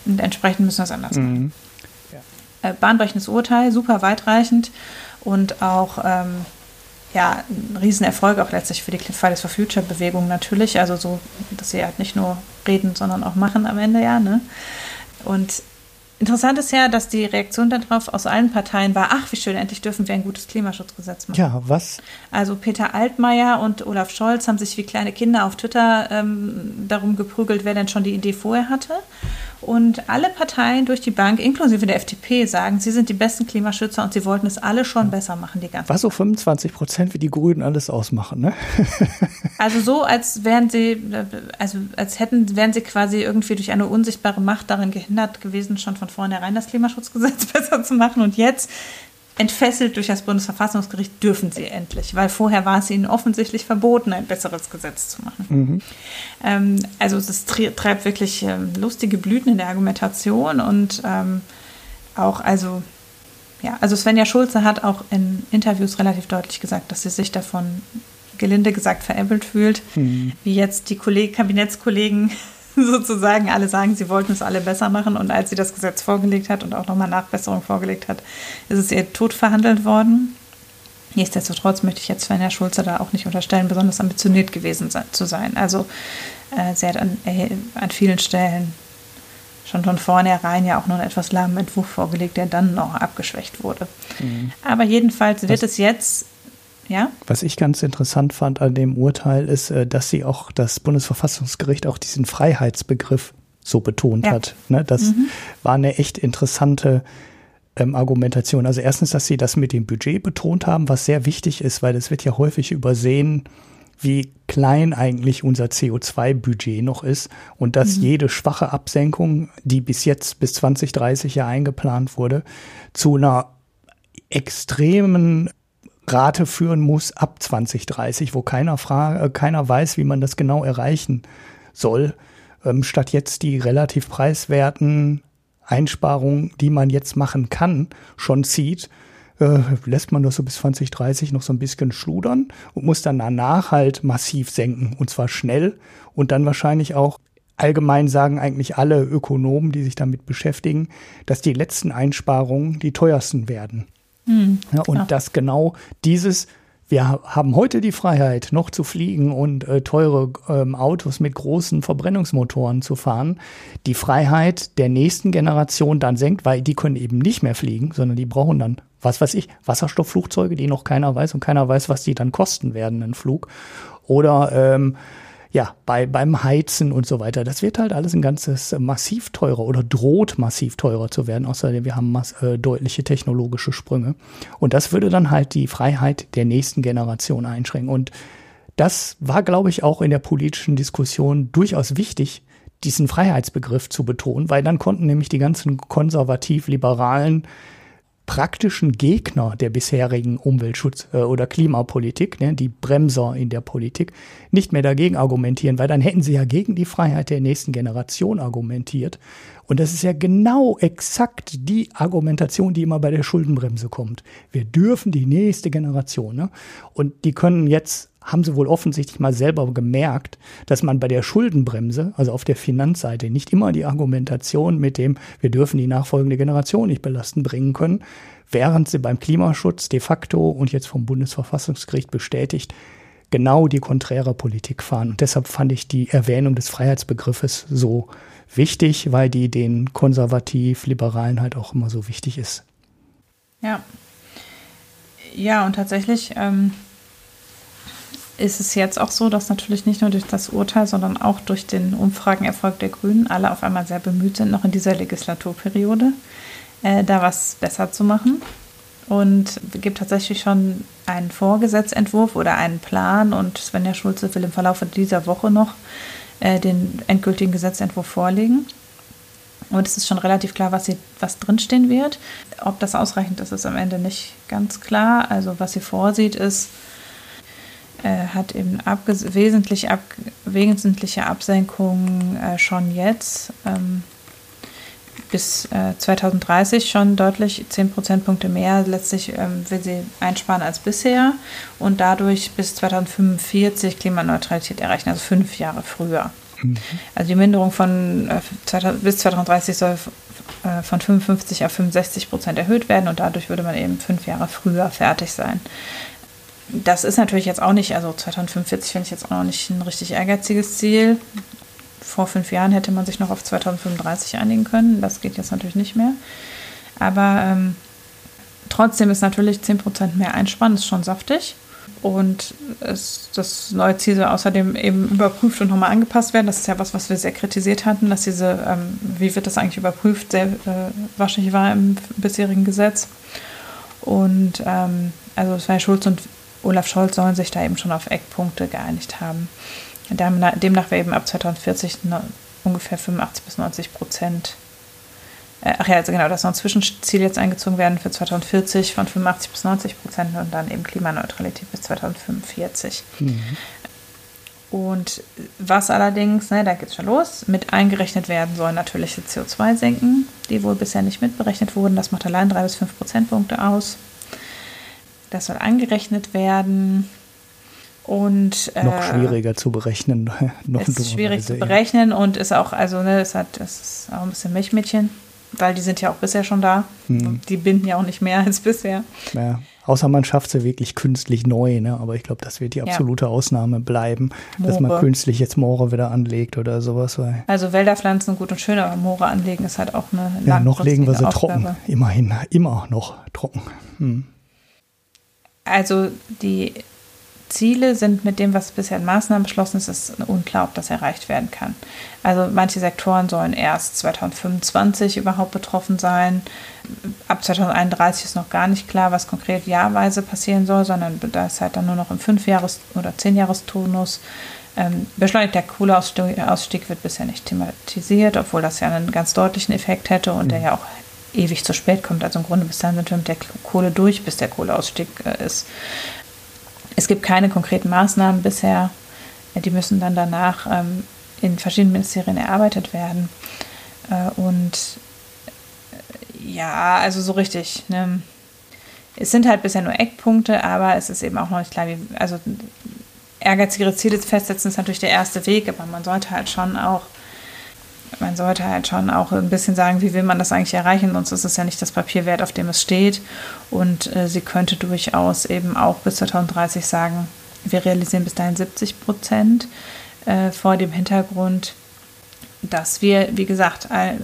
und entsprechend müssen wir es anders machen. Mhm. Äh, bahnbrechendes Urteil, super weitreichend und auch ähm, ja, ein Riesenerfolg auch letztlich für die Fridays for Future Bewegung natürlich. Also so, dass sie halt nicht nur reden, sondern auch machen am Ende, ja. Ne? Und Interessant ist ja, dass die Reaktion darauf aus allen Parteien war, ach, wie schön, endlich dürfen wir ein gutes Klimaschutzgesetz machen. Ja, was? Also Peter Altmaier und Olaf Scholz haben sich wie kleine Kinder auf Twitter ähm, darum geprügelt, wer denn schon die Idee vorher hatte. Und alle Parteien durch die Bank, inklusive der FDP, sagen, sie sind die besten Klimaschützer und sie wollten es alle schon besser machen, die ganze Was so 25 Prozent wie die Grünen alles ausmachen, ne? also so, als wären sie, also als hätten, wären sie quasi irgendwie durch eine unsichtbare Macht darin gehindert gewesen, schon von vornherein das Klimaschutzgesetz besser zu machen. Und jetzt entfesselt durch das Bundesverfassungsgericht dürfen sie endlich, weil vorher war es ihnen offensichtlich verboten, ein besseres Gesetz zu machen. Mhm. Ähm, also es treibt wirklich ähm, lustige Blüten in der Argumentation und ähm, auch, also ja, also Svenja Schulze hat auch in Interviews relativ deutlich gesagt, dass sie sich davon gelinde gesagt veräppelt fühlt, mhm. wie jetzt die Kolleg Kabinettskollegen sozusagen alle sagen, sie wollten es alle besser machen. Und als sie das Gesetz vorgelegt hat und auch nochmal Nachbesserung vorgelegt hat, ist es ihr tot verhandelt worden. Nichtsdestotrotz möchte ich jetzt Sven Herr Schulze da auch nicht unterstellen, besonders ambitioniert gewesen zu sein. Also äh, sie hat an, äh, an vielen Stellen schon von vornherein ja auch nur einen etwas lahmen Entwurf vorgelegt, der dann noch abgeschwächt wurde. Mhm. Aber jedenfalls wird das es jetzt ja? Was ich ganz interessant fand an dem Urteil ist, äh, dass sie auch das Bundesverfassungsgericht auch diesen Freiheitsbegriff so betont ja. hat. Ne? Das mhm. war eine echt interessante ähm, Argumentation. Also erstens, dass sie das mit dem Budget betont haben, was sehr wichtig ist, weil es wird ja häufig übersehen, wie klein eigentlich unser CO2-Budget noch ist und dass mhm. jede schwache Absenkung, die bis jetzt bis 2030 ja eingeplant wurde, zu einer extremen Rate führen muss ab 2030, wo keiner, äh, keiner weiß, wie man das genau erreichen soll, ähm, statt jetzt die relativ preiswerten Einsparungen, die man jetzt machen kann, schon zieht, äh, lässt man das so bis 2030 noch so ein bisschen schludern und muss dann danach halt massiv senken und zwar schnell und dann wahrscheinlich auch allgemein sagen eigentlich alle Ökonomen, die sich damit beschäftigen, dass die letzten Einsparungen die teuersten werden. Mhm, ja, und dass genau dieses, wir haben heute die Freiheit, noch zu fliegen und äh, teure ähm, Autos mit großen Verbrennungsmotoren zu fahren, die Freiheit der nächsten Generation dann senkt, weil die können eben nicht mehr fliegen, sondern die brauchen dann, was weiß ich, Wasserstoffflugzeuge, die noch keiner weiß und keiner weiß, was die dann kosten werden, ein Flug. Oder ähm, ja, bei, beim Heizen und so weiter. Das wird halt alles ein ganzes äh, massiv teurer oder droht massiv teurer zu werden. Außerdem, wir haben mass, äh, deutliche technologische Sprünge. Und das würde dann halt die Freiheit der nächsten Generation einschränken. Und das war, glaube ich, auch in der politischen Diskussion durchaus wichtig, diesen Freiheitsbegriff zu betonen, weil dann konnten nämlich die ganzen konservativ-liberalen praktischen Gegner der bisherigen Umweltschutz- äh, oder Klimapolitik, ne, die Bremser in der Politik, nicht mehr dagegen argumentieren, weil dann hätten sie ja gegen die Freiheit der nächsten Generation argumentiert. Und das ist ja genau exakt die Argumentation, die immer bei der Schuldenbremse kommt. Wir dürfen die nächste Generation. Ne? Und die können jetzt haben sie wohl offensichtlich mal selber gemerkt, dass man bei der Schuldenbremse, also auf der Finanzseite, nicht immer die Argumentation mit dem, wir dürfen die nachfolgende Generation nicht belasten, bringen können, während sie beim Klimaschutz de facto und jetzt vom Bundesverfassungsgericht bestätigt, genau die konträre Politik fahren. Und deshalb fand ich die Erwähnung des Freiheitsbegriffes so wichtig, weil die den konservativ-liberalen halt auch immer so wichtig ist. Ja. Ja, und tatsächlich ähm, ist es jetzt auch so, dass natürlich nicht nur durch das Urteil, sondern auch durch den Umfragenerfolg der Grünen alle auf einmal sehr bemüht sind, noch in dieser Legislaturperiode äh, da was besser zu machen. Und es gibt tatsächlich schon einen Vorgesetzentwurf oder einen Plan und Svenja Schulze will im Verlauf dieser Woche noch äh, den endgültigen Gesetzentwurf vorlegen. Und es ist schon relativ klar, was, sie, was drinstehen wird. Ob das ausreichend ist, ist am Ende nicht ganz klar. Also was sie vorsieht, ist, äh, hat eben wesentlich ab wesentliche Absenkungen äh, schon jetzt. Ähm, bis äh, 2030 schon deutlich 10 Prozentpunkte mehr letztlich ähm, will sie einsparen als bisher und dadurch bis 2045 Klimaneutralität erreichen, also fünf Jahre früher. Mhm. Also die Minderung von äh, 2000, bis 2030 soll äh, von 55 auf 65 Prozent erhöht werden und dadurch würde man eben fünf Jahre früher fertig sein. Das ist natürlich jetzt auch nicht, also 2045 finde ich jetzt auch noch nicht ein richtig ehrgeiziges Ziel vor fünf Jahren hätte man sich noch auf 2035 einigen können. Das geht jetzt natürlich nicht mehr. Aber ähm, trotzdem ist natürlich 10% mehr Einspann, ist schon saftig. Und es, das neue Ziel soll außerdem eben überprüft und nochmal angepasst werden. Das ist ja was, was wir sehr kritisiert hatten, dass diese, ähm, wie wird das eigentlich überprüft, sehr äh, wahrscheinlich war im bisherigen Gesetz. Und ähm, also Sven Schulz und Olaf Scholz sollen sich da eben schon auf Eckpunkte geeinigt haben. Demnach wäre eben ab 2040 ungefähr 85 bis 90 Prozent. Äh, ach ja, also genau, dass noch ein Zwischenziel jetzt eingezogen werden für 2040 von 85 bis 90 Prozent und dann eben Klimaneutralität bis 2045. Mhm. Und was allerdings, ne, da geht es schon los, mit eingerechnet werden sollen natürliche CO2-Senken, die wohl bisher nicht mitberechnet wurden. Das macht allein drei bis fünf Prozentpunkte aus. Das soll angerechnet werden. Und, äh, noch schwieriger zu berechnen. noch ist schwierig zu berechnen und ist auch, also ne, es hat, es ist auch ein bisschen Milchmädchen, weil die sind ja auch bisher schon da. Hm. Die binden ja auch nicht mehr als bisher. Ja. Außer man schafft sie wirklich künstlich neu, ne? aber ich glaube, das wird die absolute ja. Ausnahme bleiben, Moore. dass man künstlich jetzt Moore wieder anlegt oder sowas. Also Wälder pflanzen gut und schön, aber Moore anlegen ist halt auch eine Ja, noch legen wir sie Aufgabe. trocken, immerhin, immer noch trocken. Hm. Also die Ziele sind mit dem, was bisher in Maßnahmen beschlossen ist, ist unklar, ob das erreicht werden kann. Also manche Sektoren sollen erst 2025 überhaupt betroffen sein. Ab 2031 ist noch gar nicht klar, was konkret jahrweise passieren soll, sondern da ist halt dann nur noch im Fünfjahres- oder Zehnjahrestonus. Ähm, beschleunigter Kohleausstieg wird bisher nicht thematisiert, obwohl das ja einen ganz deutlichen Effekt hätte und mhm. der ja auch ewig zu spät kommt. Also im Grunde bis dann sind wir mit der Kohle durch, bis der Kohleausstieg äh, ist. Es gibt keine konkreten Maßnahmen bisher. Die müssen dann danach ähm, in verschiedenen Ministerien erarbeitet werden. Äh, und äh, ja, also so richtig. Ne? Es sind halt bisher nur Eckpunkte, aber es ist eben auch noch nicht klar, wie, also ehrgeizigere Ziele festsetzen ist natürlich der erste Weg, aber man sollte halt schon auch man sollte halt schon auch ein bisschen sagen, wie will man das eigentlich erreichen, sonst ist es ja nicht das Papier wert, auf dem es steht. Und äh, sie könnte durchaus eben auch bis 2030 sagen, wir realisieren bis dahin 70 Prozent äh, vor dem Hintergrund, dass wir, wie gesagt, all,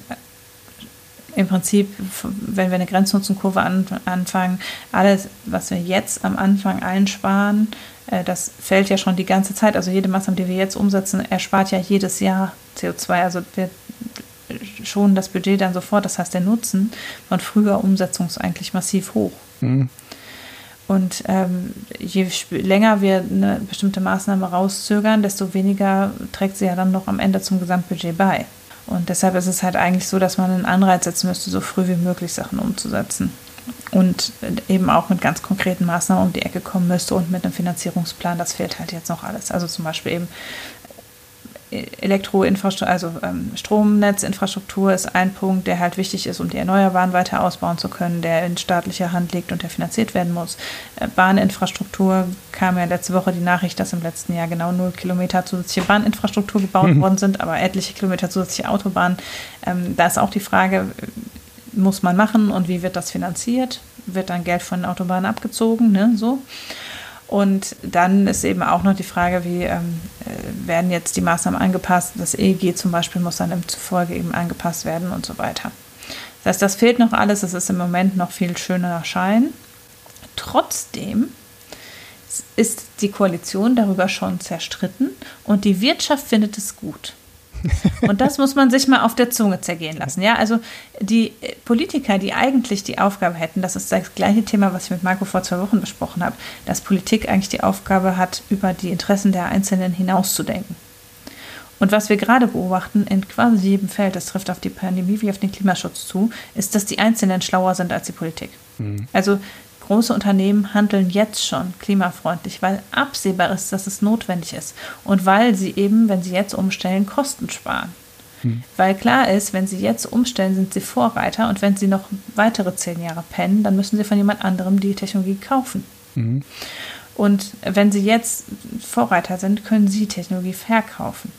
im Prinzip, wenn wir eine Grenznutzenkurve an, anfangen, alles, was wir jetzt am Anfang einsparen, äh, das fällt ja schon die ganze Zeit. Also jede Maßnahme, die wir jetzt umsetzen, erspart ja jedes Jahr CO2. Also wir schonen das Budget dann sofort. Das heißt, der Nutzen von früher Umsetzung ist eigentlich massiv hoch. Mhm. Und ähm, je länger wir eine bestimmte Maßnahme rauszögern, desto weniger trägt sie ja dann noch am Ende zum Gesamtbudget bei. Und deshalb ist es halt eigentlich so, dass man einen Anreiz setzen müsste, so früh wie möglich Sachen umzusetzen. Und eben auch mit ganz konkreten Maßnahmen um die Ecke kommen müsste und mit einem Finanzierungsplan, das fehlt halt jetzt noch alles. Also zum Beispiel eben Elektroinfrastruktur, also ähm, Stromnetzinfrastruktur ist ein Punkt, der halt wichtig ist, um die Erneuerbaren weiter ausbauen zu können, der in staatlicher Hand liegt und der finanziert werden muss. Äh, Bahninfrastruktur kam ja letzte Woche die Nachricht, dass im letzten Jahr genau null Kilometer zusätzliche Bahninfrastruktur gebaut mhm. worden sind, aber etliche Kilometer zusätzliche Autobahnen. Ähm, da ist auch die Frage, muss man machen und wie wird das finanziert? Wird dann Geld von den Autobahnen abgezogen, ne, so. Und dann ist eben auch noch die Frage, wie ähm, äh, werden jetzt die Maßnahmen angepasst. Das EEG zum Beispiel muss dann im Zufolge eben angepasst werden und so weiter. Das heißt, das fehlt noch alles. Es ist im Moment noch viel schöner Schein. Trotzdem ist die Koalition darüber schon zerstritten und die Wirtschaft findet es gut. Und das muss man sich mal auf der Zunge zergehen lassen. Ja, also die Politiker, die eigentlich die Aufgabe hätten, das ist das gleiche Thema, was ich mit Marco vor zwei Wochen besprochen habe, dass Politik eigentlich die Aufgabe hat, über die Interessen der Einzelnen hinauszudenken. Und was wir gerade beobachten in quasi jedem Feld, das trifft auf die Pandemie wie auf den Klimaschutz zu, ist, dass die Einzelnen schlauer sind als die Politik. Mhm. Also Große Unternehmen handeln jetzt schon klimafreundlich, weil absehbar ist, dass es notwendig ist und weil sie eben, wenn sie jetzt umstellen, Kosten sparen. Hm. Weil klar ist, wenn sie jetzt umstellen, sind sie Vorreiter und wenn sie noch weitere zehn Jahre pennen, dann müssen sie von jemand anderem die Technologie kaufen. Hm. Und wenn sie jetzt Vorreiter sind, können sie Technologie verkaufen.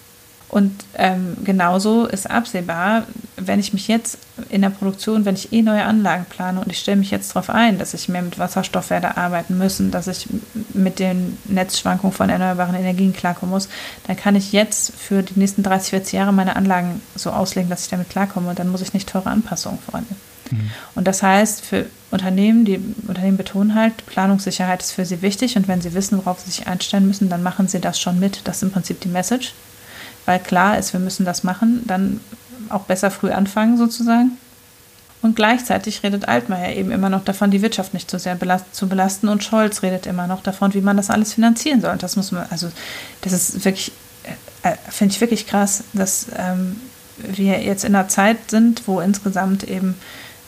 Und ähm, genauso ist absehbar, wenn ich mich jetzt in der Produktion, wenn ich eh neue Anlagen plane und ich stelle mich jetzt darauf ein, dass ich mehr mit Wasserstoff werde arbeiten müssen, dass ich mit den Netzschwankungen von erneuerbaren Energien klarkommen muss, dann kann ich jetzt für die nächsten 30, 40 Jahre meine Anlagen so auslegen, dass ich damit klarkomme und dann muss ich nicht teure Anpassungen vornehmen. Mhm. Und das heißt, für Unternehmen, die Unternehmen betonen halt, Planungssicherheit ist für sie wichtig und wenn sie wissen, worauf sie sich einstellen müssen, dann machen sie das schon mit. Das ist im Prinzip die Message weil klar ist, wir müssen das machen, dann auch besser früh anfangen sozusagen. Und gleichzeitig redet Altmaier eben immer noch davon, die Wirtschaft nicht zu sehr belast zu belasten. Und Scholz redet immer noch davon, wie man das alles finanzieren soll. Und das muss man, also das ist wirklich, äh, äh finde ich wirklich krass, dass ähm, wir jetzt in einer Zeit sind, wo insgesamt eben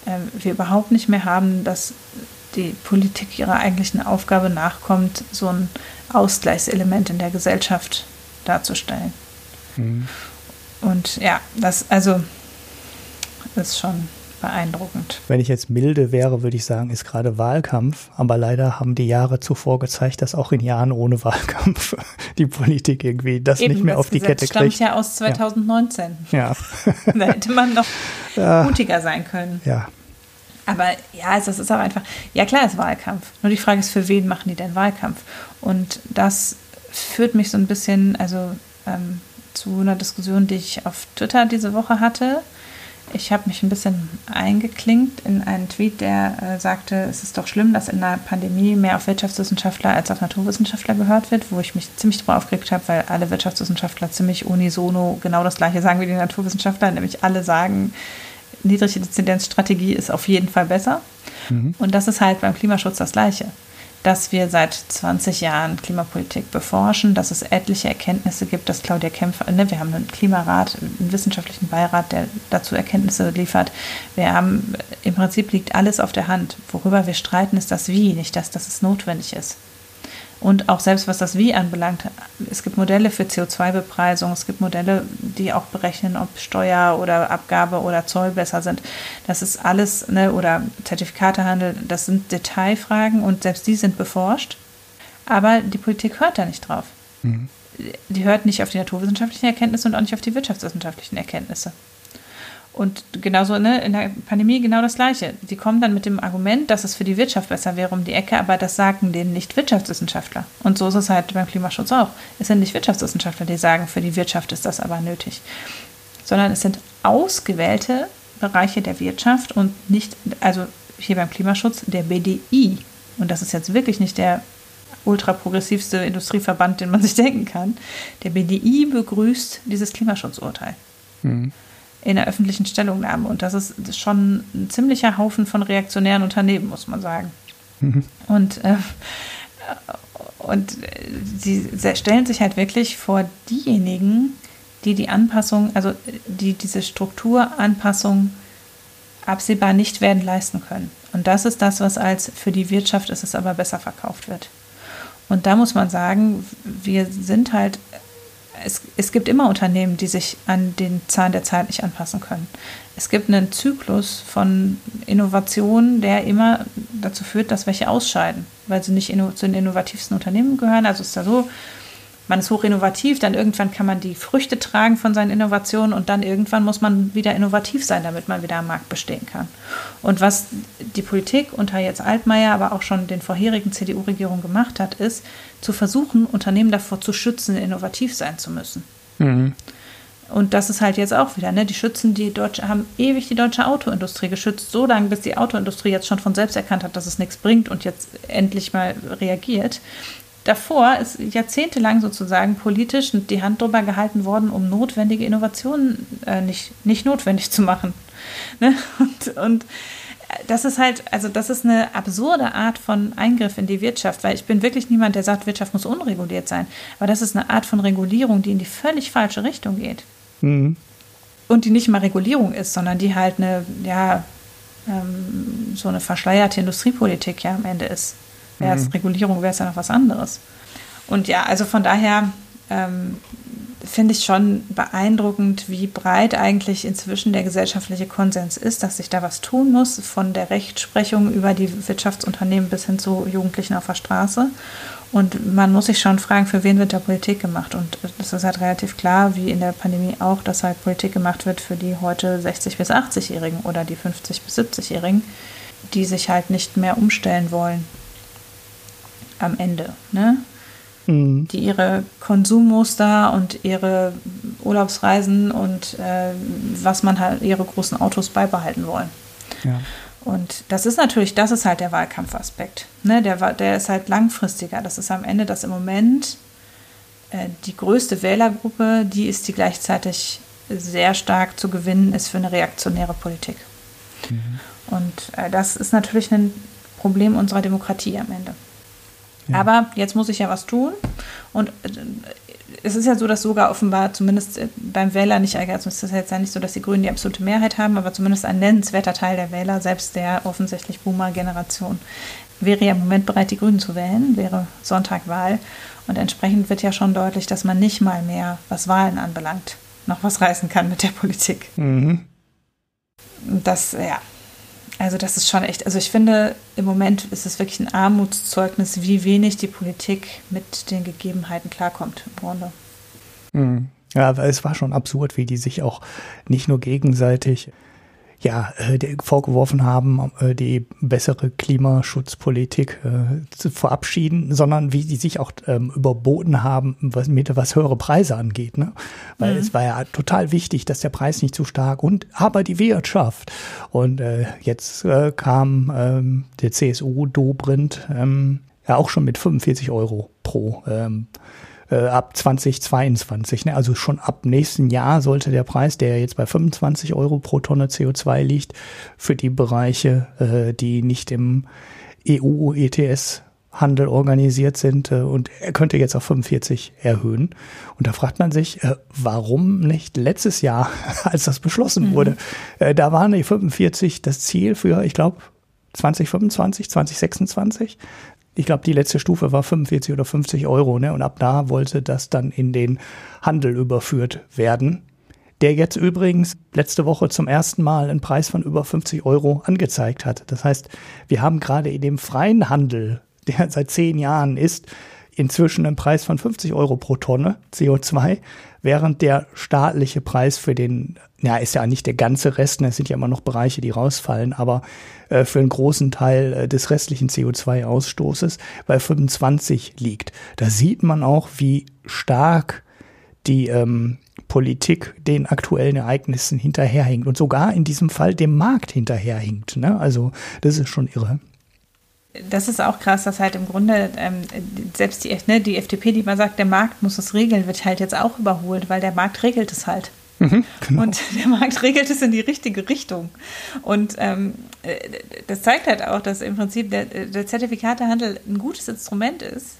äh, wir überhaupt nicht mehr haben, dass die Politik ihrer eigentlichen Aufgabe nachkommt, so ein Ausgleichselement in der Gesellschaft darzustellen. Mhm. Und ja, das also ist schon beeindruckend. Wenn ich jetzt milde wäre, würde ich sagen, ist gerade Wahlkampf. Aber leider haben die Jahre zuvor gezeigt, dass auch in Jahren ohne Wahlkampf die Politik irgendwie das Eben, nicht mehr das auf die Gesetz Kette kriegt. stammt ja aus 2019. Ja. da hätte man noch ja. mutiger sein können. Ja. Aber ja, es ist auch einfach, ja klar ist Wahlkampf. Nur die Frage ist, für wen machen die denn Wahlkampf? Und das führt mich so ein bisschen, also ähm, zu einer Diskussion, die ich auf Twitter diese Woche hatte. Ich habe mich ein bisschen eingeklinkt in einen Tweet, der äh, sagte, es ist doch schlimm, dass in der Pandemie mehr auf Wirtschaftswissenschaftler als auf Naturwissenschaftler gehört wird, wo ich mich ziemlich darüber aufgeregt habe, weil alle Wirtschaftswissenschaftler ziemlich unisono genau das gleiche sagen wie die Naturwissenschaftler, nämlich alle sagen, niedrige Inzidenzstrategie ist auf jeden Fall besser. Mhm. Und das ist halt beim Klimaschutz das Gleiche dass wir seit 20 Jahren Klimapolitik beforschen, dass es etliche Erkenntnisse gibt, dass Claudia Kämpfer, ne, wir haben einen Klimarat, einen wissenschaftlichen Beirat, der dazu Erkenntnisse liefert. Wir haben, im Prinzip liegt alles auf der Hand. Worüber wir streiten, ist das Wie, nicht das, dass es notwendig ist. Und auch selbst was das Wie anbelangt, es gibt Modelle für CO2-Bepreisung, es gibt Modelle, die auch berechnen, ob Steuer oder Abgabe oder Zoll besser sind. Das ist alles, ne, oder Zertifikatehandel, das sind Detailfragen und selbst die sind beforscht. Aber die Politik hört da nicht drauf. Mhm. Die hört nicht auf die naturwissenschaftlichen Erkenntnisse und auch nicht auf die wirtschaftswissenschaftlichen Erkenntnisse. Und genauso ne, in der Pandemie genau das Gleiche. Die kommen dann mit dem Argument, dass es für die Wirtschaft besser wäre um die Ecke, aber das sagen denen nicht Wirtschaftswissenschaftler. Und so ist es halt beim Klimaschutz auch. Es sind nicht Wirtschaftswissenschaftler, die sagen, für die Wirtschaft ist das aber nötig. Sondern es sind ausgewählte Bereiche der Wirtschaft und nicht, also hier beim Klimaschutz, der BDI. Und das ist jetzt wirklich nicht der ultraprogressivste Industrieverband, den man sich denken kann. Der BDI begrüßt dieses Klimaschutzurteil. Mhm in der öffentlichen Stellungnahme. Und das ist schon ein ziemlicher Haufen von reaktionären Unternehmen, muss man sagen. Mhm. Und, äh, und sie stellen sich halt wirklich vor diejenigen, die die Anpassung, also die diese Strukturanpassung absehbar nicht werden leisten können. Und das ist das, was als für die Wirtschaft ist es aber besser verkauft wird. Und da muss man sagen, wir sind halt es, es gibt immer Unternehmen, die sich an den Zahn der Zeit nicht anpassen können. Es gibt einen Zyklus von Innovationen, der immer dazu führt, dass welche ausscheiden, weil sie nicht zu den innovativsten Unternehmen gehören. Also ist da so, man ist hoch innovativ, dann irgendwann kann man die Früchte tragen von seinen Innovationen und dann irgendwann muss man wieder innovativ sein, damit man wieder am Markt bestehen kann. Und was die Politik unter jetzt Altmaier, aber auch schon den vorherigen CDU-Regierungen gemacht hat, ist zu versuchen, Unternehmen davor zu schützen, innovativ sein zu müssen. Mhm. Und das ist halt jetzt auch wieder, ne? Die schützen die deutsche, haben ewig die deutsche Autoindustrie geschützt, so lange, bis die Autoindustrie jetzt schon von selbst erkannt hat, dass es nichts bringt und jetzt endlich mal reagiert. Davor ist jahrzehntelang sozusagen politisch die Hand drüber gehalten worden, um notwendige Innovationen äh, nicht, nicht notwendig zu machen. Ne? Und, und das ist halt, also das ist eine absurde Art von Eingriff in die Wirtschaft, weil ich bin wirklich niemand, der sagt, Wirtschaft muss unreguliert sein. Aber das ist eine Art von Regulierung, die in die völlig falsche Richtung geht. Mhm. Und die nicht mal Regulierung ist, sondern die halt eine, ja, ähm, so eine verschleierte Industriepolitik ja am Ende ist. Wäre es mhm. Regulierung, wäre es ja noch was anderes. Und ja, also von daher ähm, finde ich schon beeindruckend, wie breit eigentlich inzwischen der gesellschaftliche Konsens ist, dass sich da was tun muss, von der Rechtsprechung über die Wirtschaftsunternehmen bis hin zu Jugendlichen auf der Straße. Und man muss sich schon fragen, für wen wird da Politik gemacht? Und es ist halt relativ klar, wie in der Pandemie auch, dass halt Politik gemacht wird für die heute 60- bis 80-Jährigen oder die 50- bis 70-Jährigen, die sich halt nicht mehr umstellen wollen am Ende. Ne? Mhm. Die ihre Konsummuster und ihre Urlaubsreisen und äh, was man halt, ihre großen Autos beibehalten wollen. Ja. Und das ist natürlich, das ist halt der Wahlkampfaspekt. Ne? Der, der ist halt langfristiger. Das ist am Ende, dass im Moment äh, die größte Wählergruppe, die ist, die gleichzeitig sehr stark zu gewinnen ist für eine reaktionäre Politik. Mhm. Und äh, das ist natürlich ein Problem unserer Demokratie am Ende. Ja. Aber jetzt muss ich ja was tun. Und äh, es ist ja so, dass sogar offenbar zumindest äh, beim Wähler nicht, also es ist jetzt ja nicht so, dass die Grünen die absolute Mehrheit haben, aber zumindest ein nennenswerter Teil der Wähler, selbst der offensichtlich Boomer-Generation, wäre ja im Moment bereit, die Grünen zu wählen, wäre Sonntagwahl. Und entsprechend wird ja schon deutlich, dass man nicht mal mehr, was Wahlen anbelangt, noch was reißen kann mit der Politik. Mhm. Das, ja, also das ist schon echt, also ich finde, im Moment ist es wirklich ein Armutszeugnis, wie wenig die Politik mit den Gegebenheiten klarkommt im Grunde. Mhm. Ja, es war schon absurd, wie die sich auch nicht nur gegenseitig ja, äh, vorgeworfen haben, äh, die bessere Klimaschutzpolitik äh, zu verabschieden, sondern wie die sich auch ähm, überboten haben, was, mit was höhere Preise angeht. Ne? Weil mhm. es war ja total wichtig, dass der Preis nicht zu stark und aber die Wirtschaft. Und äh, jetzt äh, kam ähm, der CSU Dobrindt ähm, ja auch schon mit 45 Euro pro ähm, äh, ab 2022. Ne? Also schon ab nächsten Jahr sollte der Preis, der jetzt bei 25 Euro pro Tonne CO2 liegt, für die Bereiche, äh, die nicht im EU-ETS Handel organisiert sind äh, und er könnte jetzt auf 45 erhöhen. Und da fragt man sich, äh, warum nicht letztes Jahr, als das beschlossen mhm. wurde, äh, da waren die 45 das Ziel für, ich glaube, 2025, 2026 ich glaube, die letzte Stufe war 45 oder 50 Euro, ne? Und ab da wollte das dann in den Handel überführt werden. Der jetzt übrigens letzte Woche zum ersten Mal einen Preis von über 50 Euro angezeigt hat. Das heißt, wir haben gerade in dem freien Handel, der seit zehn Jahren ist, inzwischen einen Preis von 50 Euro pro Tonne CO2, während der staatliche Preis für den, ja, ist ja nicht der ganze Rest, ne, es sind ja immer noch Bereiche, die rausfallen, aber äh, für einen großen Teil äh, des restlichen CO2-Ausstoßes bei 25 liegt. Da sieht man auch, wie stark die ähm, Politik den aktuellen Ereignissen hinterherhinkt und sogar in diesem Fall dem Markt hinterherhinkt. Ne? Also das ist schon irre. Das ist auch krass, dass halt im Grunde ähm, selbst die, ne, die FDP, die mal sagt, der Markt muss es regeln, wird halt jetzt auch überholt, weil der Markt regelt es halt. Mhm, genau. Und der Markt regelt es in die richtige Richtung. Und ähm, äh, das zeigt halt auch, dass im Prinzip der, der Zertifikatehandel ein gutes Instrument ist,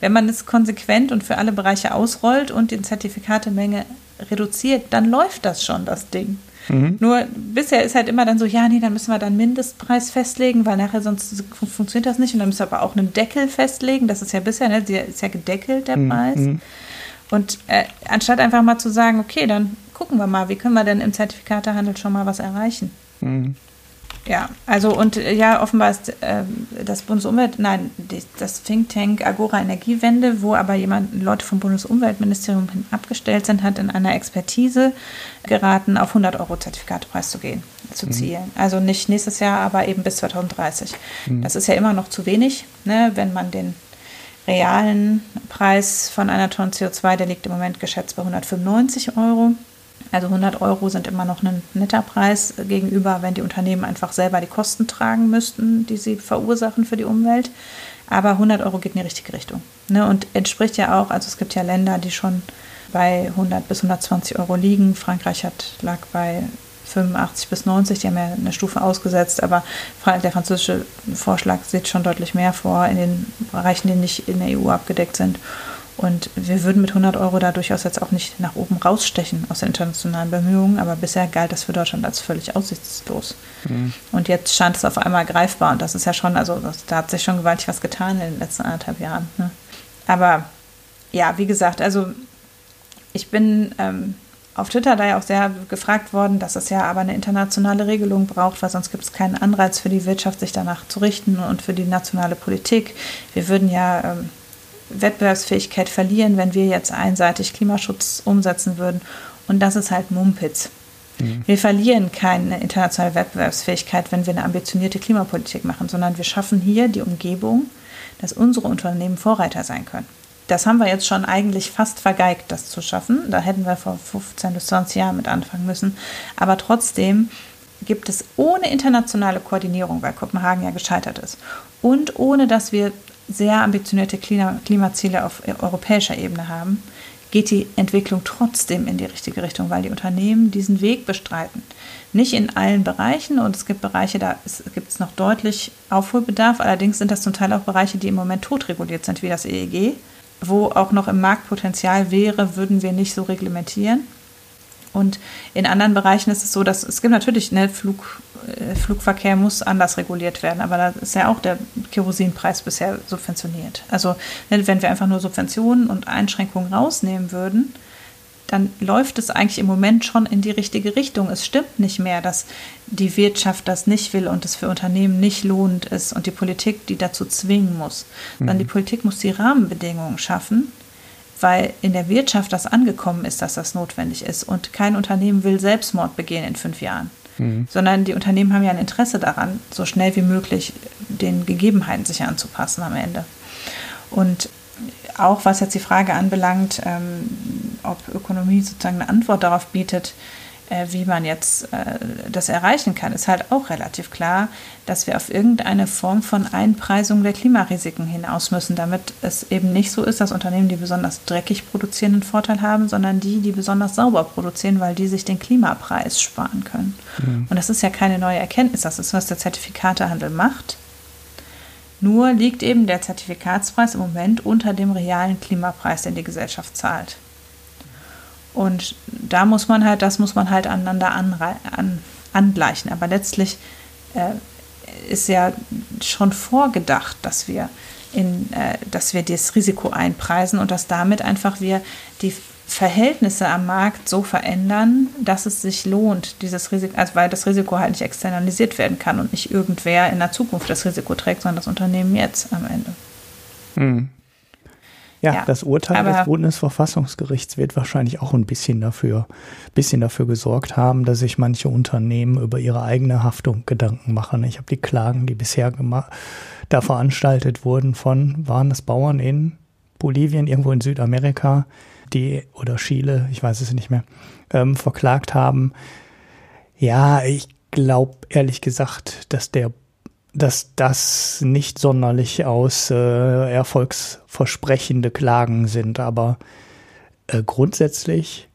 wenn man es konsequent und für alle Bereiche ausrollt und die Zertifikatemenge reduziert, dann läuft das schon, das Ding. Mhm. Nur bisher ist halt immer dann so, ja, nee, dann müssen wir dann Mindestpreis festlegen, weil nachher sonst funktioniert das nicht. Und dann müssen wir aber auch einen Deckel festlegen. Das ist ja bisher, ne, der ist ja gedeckelt, der mhm. Preis. Mhm. Und äh, anstatt einfach mal zu sagen, okay, dann gucken wir mal, wie können wir denn im Zertifikatehandel schon mal was erreichen. Mhm. Ja, also und äh, ja, offenbar ist äh, das Bundesumwelt, nein, das Think Tank Agora Energiewende, wo aber jemand, Leute vom Bundesumweltministerium hin abgestellt sind, hat in einer Expertise geraten, auf 100 Euro Zertifikatepreis zu gehen, zu mhm. zielen. Also nicht nächstes Jahr, aber eben bis 2030. Mhm. Das ist ja immer noch zu wenig, ne, wenn man den realen Preis von einer Tonne CO2, der liegt im Moment geschätzt bei 195 Euro. Also 100 Euro sind immer noch ein netter Preis gegenüber, wenn die Unternehmen einfach selber die Kosten tragen müssten, die sie verursachen für die Umwelt. Aber 100 Euro geht in die richtige Richtung. Ne? Und entspricht ja auch, also es gibt ja Länder, die schon bei 100 bis 120 Euro liegen. Frankreich hat, lag bei 85 bis 90, die haben ja eine Stufe ausgesetzt, aber der französische Vorschlag sieht schon deutlich mehr vor in den Bereichen, die nicht in der EU abgedeckt sind. Und wir würden mit 100 Euro da durchaus jetzt auch nicht nach oben rausstechen aus den internationalen Bemühungen, aber bisher galt das für Deutschland als völlig aussichtslos. Mhm. Und jetzt scheint es auf einmal greifbar und das ist ja schon, also das, da hat sich schon gewaltig was getan in den letzten anderthalb Jahren. Ne? Aber ja, wie gesagt, also ich bin ähm, auf Twitter da ja auch sehr gefragt worden, dass es ja aber eine internationale Regelung braucht, weil sonst gibt es keinen Anreiz für die Wirtschaft, sich danach zu richten und für die nationale Politik. Wir würden ja ähm, Wettbewerbsfähigkeit verlieren, wenn wir jetzt einseitig Klimaschutz umsetzen würden. Und das ist halt Mumpitz. Mhm. Wir verlieren keine internationale Wettbewerbsfähigkeit, wenn wir eine ambitionierte Klimapolitik machen, sondern wir schaffen hier die Umgebung, dass unsere Unternehmen Vorreiter sein können. Das haben wir jetzt schon eigentlich fast vergeigt, das zu schaffen. Da hätten wir vor 15 bis 20 Jahren mit anfangen müssen. Aber trotzdem gibt es ohne internationale Koordinierung, weil Kopenhagen ja gescheitert ist, und ohne dass wir sehr ambitionierte Klimaziele auf europäischer Ebene haben, geht die Entwicklung trotzdem in die richtige Richtung, weil die Unternehmen diesen Weg bestreiten. Nicht in allen Bereichen und es gibt Bereiche, da gibt es noch deutlich Aufholbedarf. Allerdings sind das zum Teil auch Bereiche, die im Moment totreguliert sind, wie das EEG, wo auch noch im Marktpotenzial wäre, würden wir nicht so reglementieren. Und in anderen Bereichen ist es so, dass es gibt natürlich, ne, Flug, äh, Flugverkehr muss anders reguliert werden, aber da ist ja auch der Kerosinpreis bisher subventioniert. Also ne, wenn wir einfach nur Subventionen und Einschränkungen rausnehmen würden, dann läuft es eigentlich im Moment schon in die richtige Richtung. Es stimmt nicht mehr, dass die Wirtschaft das nicht will und es für Unternehmen nicht lohnend ist und die Politik die dazu zwingen muss, mhm. sondern die Politik muss die Rahmenbedingungen schaffen, weil in der Wirtschaft das angekommen ist, dass das notwendig ist. Und kein Unternehmen will Selbstmord begehen in fünf Jahren, mhm. sondern die Unternehmen haben ja ein Interesse daran, so schnell wie möglich den Gegebenheiten sich anzupassen am Ende. Und auch was jetzt die Frage anbelangt, ähm, ob Ökonomie sozusagen eine Antwort darauf bietet, wie man jetzt äh, das erreichen kann, ist halt auch relativ klar, dass wir auf irgendeine Form von Einpreisung der Klimarisiken hinaus müssen, damit es eben nicht so ist, dass Unternehmen, die besonders dreckig produzieren, einen Vorteil haben, sondern die, die besonders sauber produzieren, weil die sich den Klimapreis sparen können. Mhm. Und das ist ja keine neue Erkenntnis, das ist, was der Zertifikatehandel macht. Nur liegt eben der Zertifikatspreis im Moment unter dem realen Klimapreis, den die Gesellschaft zahlt. Und da muss man halt, das muss man halt aneinander an, angleichen. Aber letztlich äh, ist ja schon vorgedacht, dass wir in, äh, dass wir das Risiko einpreisen und dass damit einfach wir die Verhältnisse am Markt so verändern, dass es sich lohnt, dieses Risiko, also weil das Risiko halt nicht externalisiert werden kann und nicht irgendwer in der Zukunft das Risiko trägt, sondern das Unternehmen jetzt am Ende. Hm. Ja, ja, das Urteil des Bundesverfassungsgerichts wird wahrscheinlich auch ein bisschen dafür, bisschen dafür gesorgt haben, dass sich manche Unternehmen über ihre eigene Haftung Gedanken machen. Ich habe die Klagen, die bisher da veranstaltet wurden von, waren das Bauern in Bolivien, irgendwo in Südamerika, die oder Chile, ich weiß es nicht mehr, ähm, verklagt haben. Ja, ich glaube ehrlich gesagt, dass der dass das nicht sonderlich aus äh, erfolgsversprechende Klagen sind, aber äh, grundsätzlich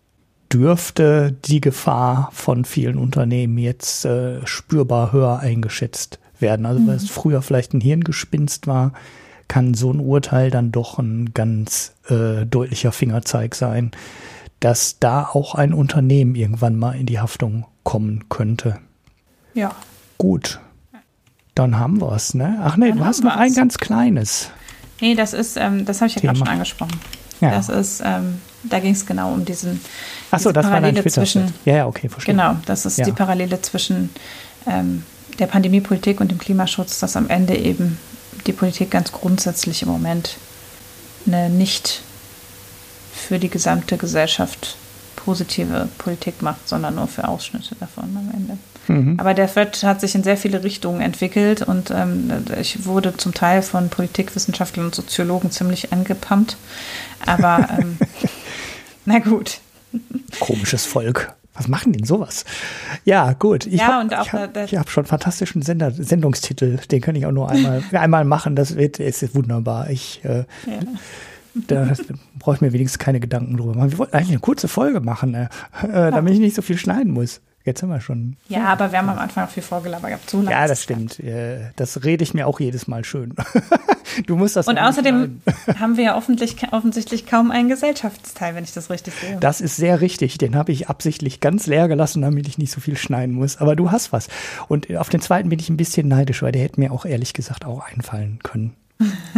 dürfte die Gefahr von vielen Unternehmen jetzt äh, spürbar höher eingeschätzt werden. Also, mhm. weil es früher vielleicht ein Hirngespinst war, kann so ein Urteil dann doch ein ganz äh, deutlicher Fingerzeig sein, dass da auch ein Unternehmen irgendwann mal in die Haftung kommen könnte. Ja. Gut. Dann haben wir es, ne? Ach nee, Dann du hast noch ein ganz kleines. Nee, das ist, ähm, das habe ich ja gerade schon angesprochen. Ja. Das ist, ähm, da ging es genau um diesen. Ach so, das Parallele war dein zwischen. Ja, ja, okay, verstehe. Genau, das ist ja. die Parallele zwischen ähm, der Pandemiepolitik und dem Klimaschutz, dass am Ende eben die Politik ganz grundsätzlich im Moment eine nicht für die gesamte Gesellschaft positive Politik macht, sondern nur für Ausschnitte davon am Ende. Mhm. Aber der Thread hat sich in sehr viele Richtungen entwickelt und ähm, ich wurde zum Teil von Politikwissenschaftlern und Soziologen ziemlich angepumpt. Aber ähm, na gut. Komisches Volk. Was machen denn sowas? Ja, gut. Ich ja, habe hab, hab schon einen fantastischen Sender, Sendungstitel. Den kann ich auch nur einmal, einmal machen. Das wird, ist wunderbar. Ich, äh, ja. Da brauche ich mir wenigstens keine Gedanken drüber machen. Wir wollten eigentlich eine kurze Folge machen, äh, damit ich nicht so viel schneiden muss. Jetzt haben wir schon. Ja, aber wir haben am Anfang auch viel vorgelabert gehabt. So ja, das stimmt. Das rede ich mir auch jedes Mal schön. Du musst das. Und außerdem haben wir ja offensichtlich, offensichtlich kaum einen Gesellschaftsteil, wenn ich das richtig sehe. Das ist sehr richtig. Den habe ich absichtlich ganz leer gelassen, damit ich nicht so viel schneiden muss. Aber du hast was. Und auf den zweiten bin ich ein bisschen neidisch, weil der hätte mir auch ehrlich gesagt auch einfallen können.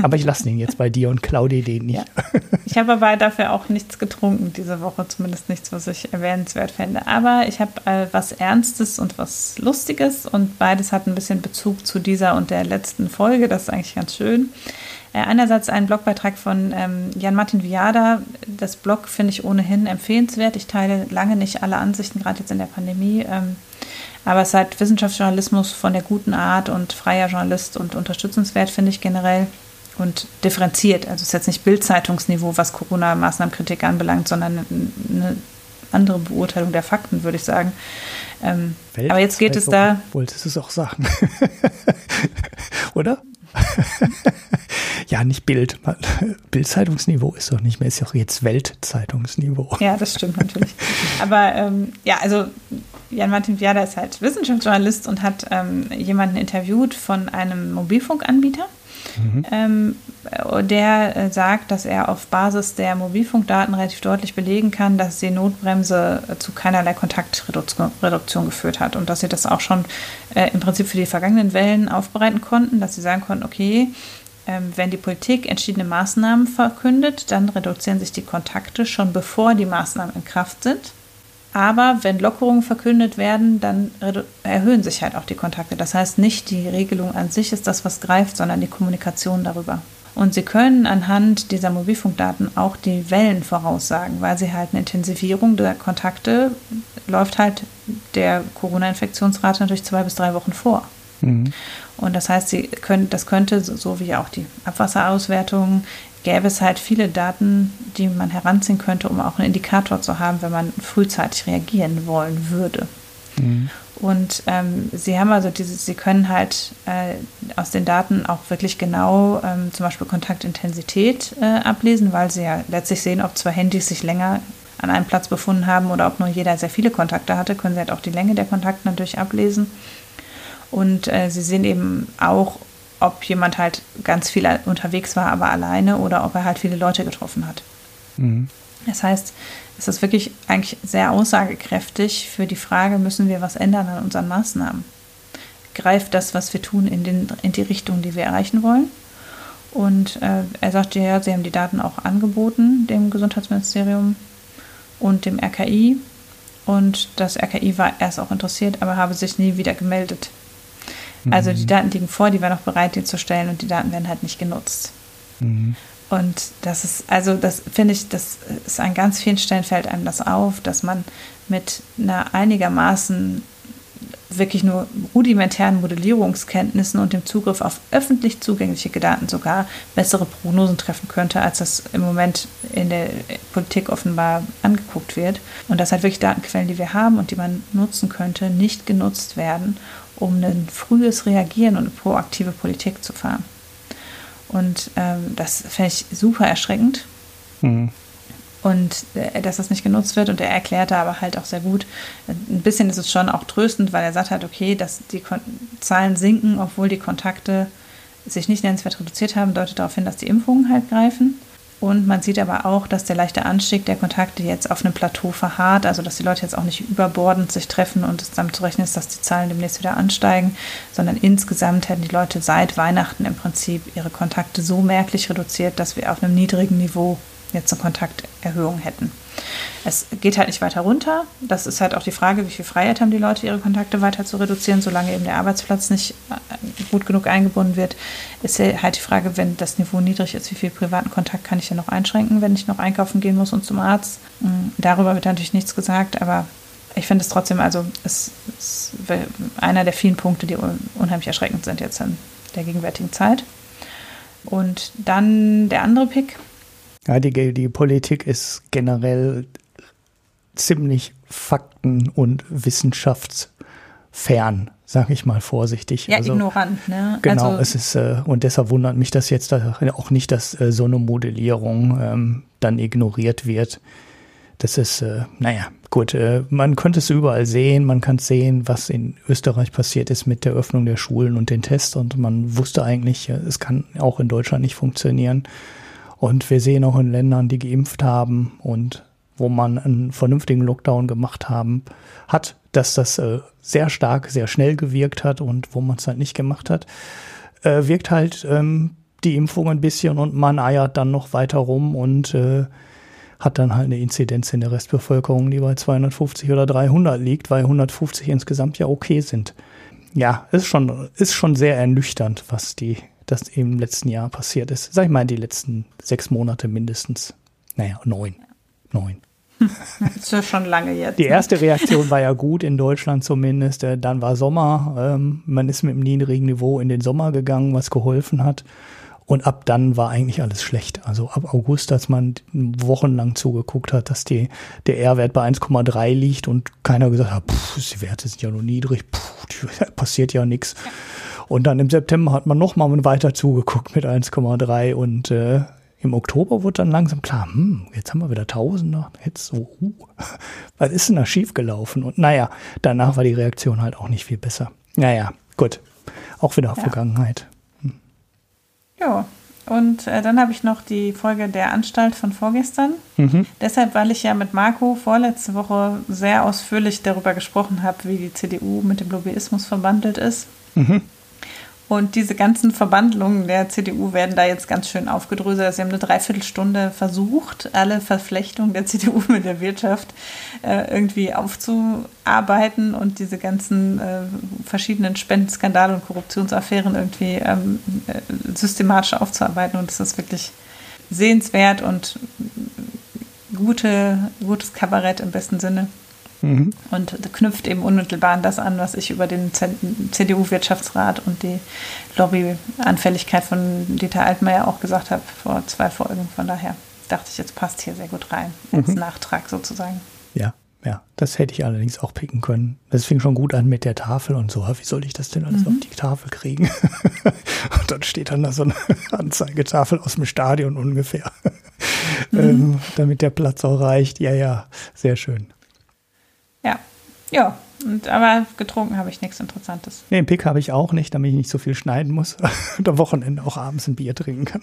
Aber ich lasse den jetzt bei dir und Claudi den nicht. Ja. Ich habe aber dafür auch nichts getrunken diese Woche, zumindest nichts, was ich erwähnenswert fände. Aber ich habe äh, was Ernstes und was Lustiges und beides hat ein bisschen Bezug zu dieser und der letzten Folge. Das ist eigentlich ganz schön. Äh, einerseits ein Blogbeitrag von ähm, Jan-Martin Viada. Das Blog finde ich ohnehin empfehlenswert. Ich teile lange nicht alle Ansichten, gerade jetzt in der Pandemie. Ähm, aber es ist halt Wissenschaftsjournalismus von der guten Art und freier Journalist und unterstützenswert, finde ich generell. Und differenziert. Also es ist jetzt nicht Bildzeitungsniveau, was Corona-Maßnahmenkritik anbelangt, sondern eine andere Beurteilung der Fakten, würde ich sagen. Ähm, aber jetzt geht es da. Wolltest du es auch sagen? Oder? ja, nicht Bild. Bildzeitungsniveau ist doch nicht mehr, ist ja auch jetzt Weltzeitungsniveau. Ja, das stimmt natürlich. Aber ähm, ja, also Jan-Martin Viada ist halt Wissenschaftsjournalist und hat ähm, jemanden interviewt von einem Mobilfunkanbieter. Mhm. Ähm, der äh, sagt, dass er auf Basis der Mobilfunkdaten relativ deutlich belegen kann, dass die Notbremse äh, zu keinerlei Kontaktreduktion geführt hat und dass sie das auch schon äh, im Prinzip für die vergangenen Wellen aufbereiten konnten, dass sie sagen konnten, okay, wenn die Politik entschiedene Maßnahmen verkündet, dann reduzieren sich die Kontakte schon bevor die Maßnahmen in Kraft sind. Aber wenn Lockerungen verkündet werden, dann erhöhen sich halt auch die Kontakte. Das heißt, nicht die Regelung an sich ist das, was greift, sondern die Kommunikation darüber. Und sie können anhand dieser Mobilfunkdaten auch die Wellen voraussagen, weil sie halt eine Intensivierung der Kontakte läuft halt der Corona-Infektionsrate natürlich zwei bis drei Wochen vor. Mhm. Und das heißt, sie können, das könnte, so wie auch die Abwasserauswertung, gäbe es halt viele Daten, die man heranziehen könnte, um auch einen Indikator zu haben, wenn man frühzeitig reagieren wollen würde. Mhm. Und ähm, sie haben also diese, sie können halt äh, aus den Daten auch wirklich genau ähm, zum Beispiel Kontaktintensität äh, ablesen, weil sie ja letztlich sehen, ob zwei Handys sich länger an einem Platz befunden haben oder ob nur jeder sehr viele Kontakte hatte, können sie halt auch die Länge der Kontakte natürlich ablesen. Und äh, sie sehen eben auch, ob jemand halt ganz viel unterwegs war, aber alleine oder ob er halt viele Leute getroffen hat. Mhm. Das heißt, es ist wirklich eigentlich sehr aussagekräftig für die Frage, müssen wir was ändern an unseren Maßnahmen? Greift das, was wir tun, in, den, in die Richtung, die wir erreichen wollen? Und äh, er sagte ja, sie haben die Daten auch angeboten, dem Gesundheitsministerium und dem RKI. Und das RKI war erst auch interessiert, aber habe sich nie wieder gemeldet. Also die mhm. Daten liegen vor, die waren auch bereit, die zu stellen und die Daten werden halt nicht genutzt. Mhm. Und das ist, also das finde ich, das ist an ganz vielen Stellen fällt einem das auf, dass man mit einer einigermaßen wirklich nur rudimentären Modellierungskenntnissen und dem Zugriff auf öffentlich zugängliche Daten sogar bessere Prognosen treffen könnte, als das im Moment in der Politik offenbar angeguckt wird. Und dass halt wirklich Datenquellen, die wir haben und die man nutzen könnte, nicht genutzt werden um ein frühes Reagieren und eine proaktive Politik zu fahren. Und ähm, das fände ich super erschreckend. Mhm. Und äh, dass das nicht genutzt wird. Und er erklärte aber halt auch sehr gut, ein bisschen ist es schon auch tröstend, weil er sagt halt, okay, dass die Kon Zahlen sinken, obwohl die Kontakte sich nicht nennenswert reduziert haben, deutet darauf hin, dass die Impfungen halt greifen. Und man sieht aber auch, dass der leichte Anstieg der Kontakte jetzt auf einem Plateau verharrt, also dass die Leute jetzt auch nicht überbordend sich treffen und es damit zu rechnen ist, dass die Zahlen demnächst wieder ansteigen, sondern insgesamt hätten die Leute seit Weihnachten im Prinzip ihre Kontakte so merklich reduziert, dass wir auf einem niedrigen Niveau jetzt einen Kontakt Erhöhung hätten. Es geht halt nicht weiter runter. Das ist halt auch die Frage, wie viel Freiheit haben die Leute, ihre Kontakte weiter zu reduzieren, solange eben der Arbeitsplatz nicht äh, gut genug eingebunden wird. Ist halt die Frage, wenn das Niveau niedrig ist, wie viel privaten Kontakt kann ich denn noch einschränken, wenn ich noch einkaufen gehen muss und zum Arzt. Mm, darüber wird natürlich nichts gesagt, aber ich finde es trotzdem, also es ist einer der vielen Punkte, die unheimlich erschreckend sind jetzt in der gegenwärtigen Zeit. Und dann der andere Pick. Ja, die, die Politik ist generell ziemlich fakten- und wissenschaftsfern, sage ich mal vorsichtig. Ja, also, ignorant, ne? Genau, also, es ist, äh, und deshalb wundert mich das jetzt auch nicht, dass äh, so eine Modellierung ähm, dann ignoriert wird. Das ist, äh, naja, gut, äh, man könnte es überall sehen, man kann sehen, was in Österreich passiert ist mit der Öffnung der Schulen und den Tests und man wusste eigentlich, äh, es kann auch in Deutschland nicht funktionieren. Und wir sehen auch in Ländern, die geimpft haben und wo man einen vernünftigen Lockdown gemacht haben, hat, dass das äh, sehr stark, sehr schnell gewirkt hat und wo man es halt nicht gemacht hat, äh, wirkt halt ähm, die Impfung ein bisschen und man eiert dann noch weiter rum und äh, hat dann halt eine Inzidenz in der Restbevölkerung, die bei 250 oder 300 liegt, weil 150 insgesamt ja okay sind. Ja, ist schon, ist schon sehr ernüchternd, was die, das im letzten Jahr passiert ist. Sag ich mal, die letzten sechs Monate mindestens. Naja, neun. Neun. Das ist ja schon lange jetzt. Die ne? erste Reaktion war ja gut, in Deutschland zumindest. Äh, dann war Sommer. Ähm, man ist mit einem niedrigen Niveau in den Sommer gegangen, was geholfen hat. Und ab dann war eigentlich alles schlecht. Also ab August, als man wochenlang zugeguckt hat, dass die, der R-Wert bei 1,3 liegt und keiner gesagt hat, pff, die Werte sind ja nur niedrig, pff, passiert ja nichts. Und dann im September hat man nochmal weiter zugeguckt mit 1,3 und äh, im Oktober wurde dann langsam klar, hm, jetzt haben wir wieder Tausender, jetzt so, uh, was ist denn da schiefgelaufen? Und naja, danach war die Reaktion halt auch nicht viel besser. Naja, gut, auch wieder ja. Vergangenheit. Hm. Ja, und äh, dann habe ich noch die Folge der Anstalt von vorgestern. Mhm. Deshalb, weil ich ja mit Marco vorletzte Woche sehr ausführlich darüber gesprochen habe, wie die CDU mit dem Lobbyismus verbandelt ist. Mhm. Und diese ganzen Verbandlungen der CDU werden da jetzt ganz schön aufgedröselt. Sie haben eine Dreiviertelstunde versucht, alle Verflechtungen der CDU mit der Wirtschaft äh, irgendwie aufzuarbeiten und diese ganzen äh, verschiedenen Spendenskandale und Korruptionsaffären irgendwie ähm, äh, systematisch aufzuarbeiten. Und es ist wirklich sehenswert und gute, gutes Kabarett im besten Sinne. Mhm. Und knüpft eben unmittelbar an das an, was ich über den CDU-Wirtschaftsrat und die Lobbyanfälligkeit von Dieter Altmaier auch gesagt habe vor zwei Folgen. Von daher dachte ich, jetzt passt hier sehr gut rein, als mhm. Nachtrag sozusagen. Ja, ja, das hätte ich allerdings auch picken können. Das fing schon gut an mit der Tafel und so. Wie soll ich das denn alles mhm. auf die Tafel kriegen? und dann steht dann da so eine Anzeigetafel aus dem Stadion ungefähr, mhm. ähm, damit der Platz auch reicht. Ja, ja, sehr schön. Ja, ja. Und, aber getrunken habe ich nichts Interessantes. Nee, einen Pick habe ich auch nicht, damit ich nicht so viel schneiden muss und am Wochenende auch abends ein Bier trinken kann.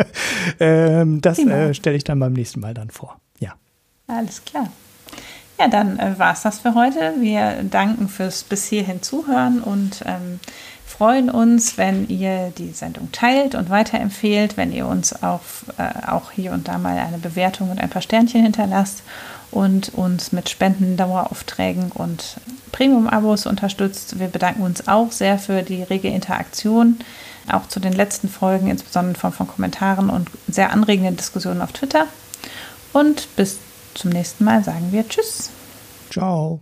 ähm, das äh, stelle ich dann beim nächsten Mal dann vor. Ja. Alles klar. Ja, dann äh, war es das für heute. Wir danken fürs bis hierhin Zuhören und ähm, freuen uns, wenn ihr die Sendung teilt und weiterempfehlt, wenn ihr uns auf, äh, auch hier und da mal eine Bewertung und ein paar Sternchen hinterlasst und uns mit Spenden, Daueraufträgen und Premium-Abos unterstützt. Wir bedanken uns auch sehr für die rege Interaktion, auch zu den letzten Folgen, insbesondere in von Kommentaren und sehr anregenden Diskussionen auf Twitter. Und bis zum nächsten Mal sagen wir Tschüss. Ciao.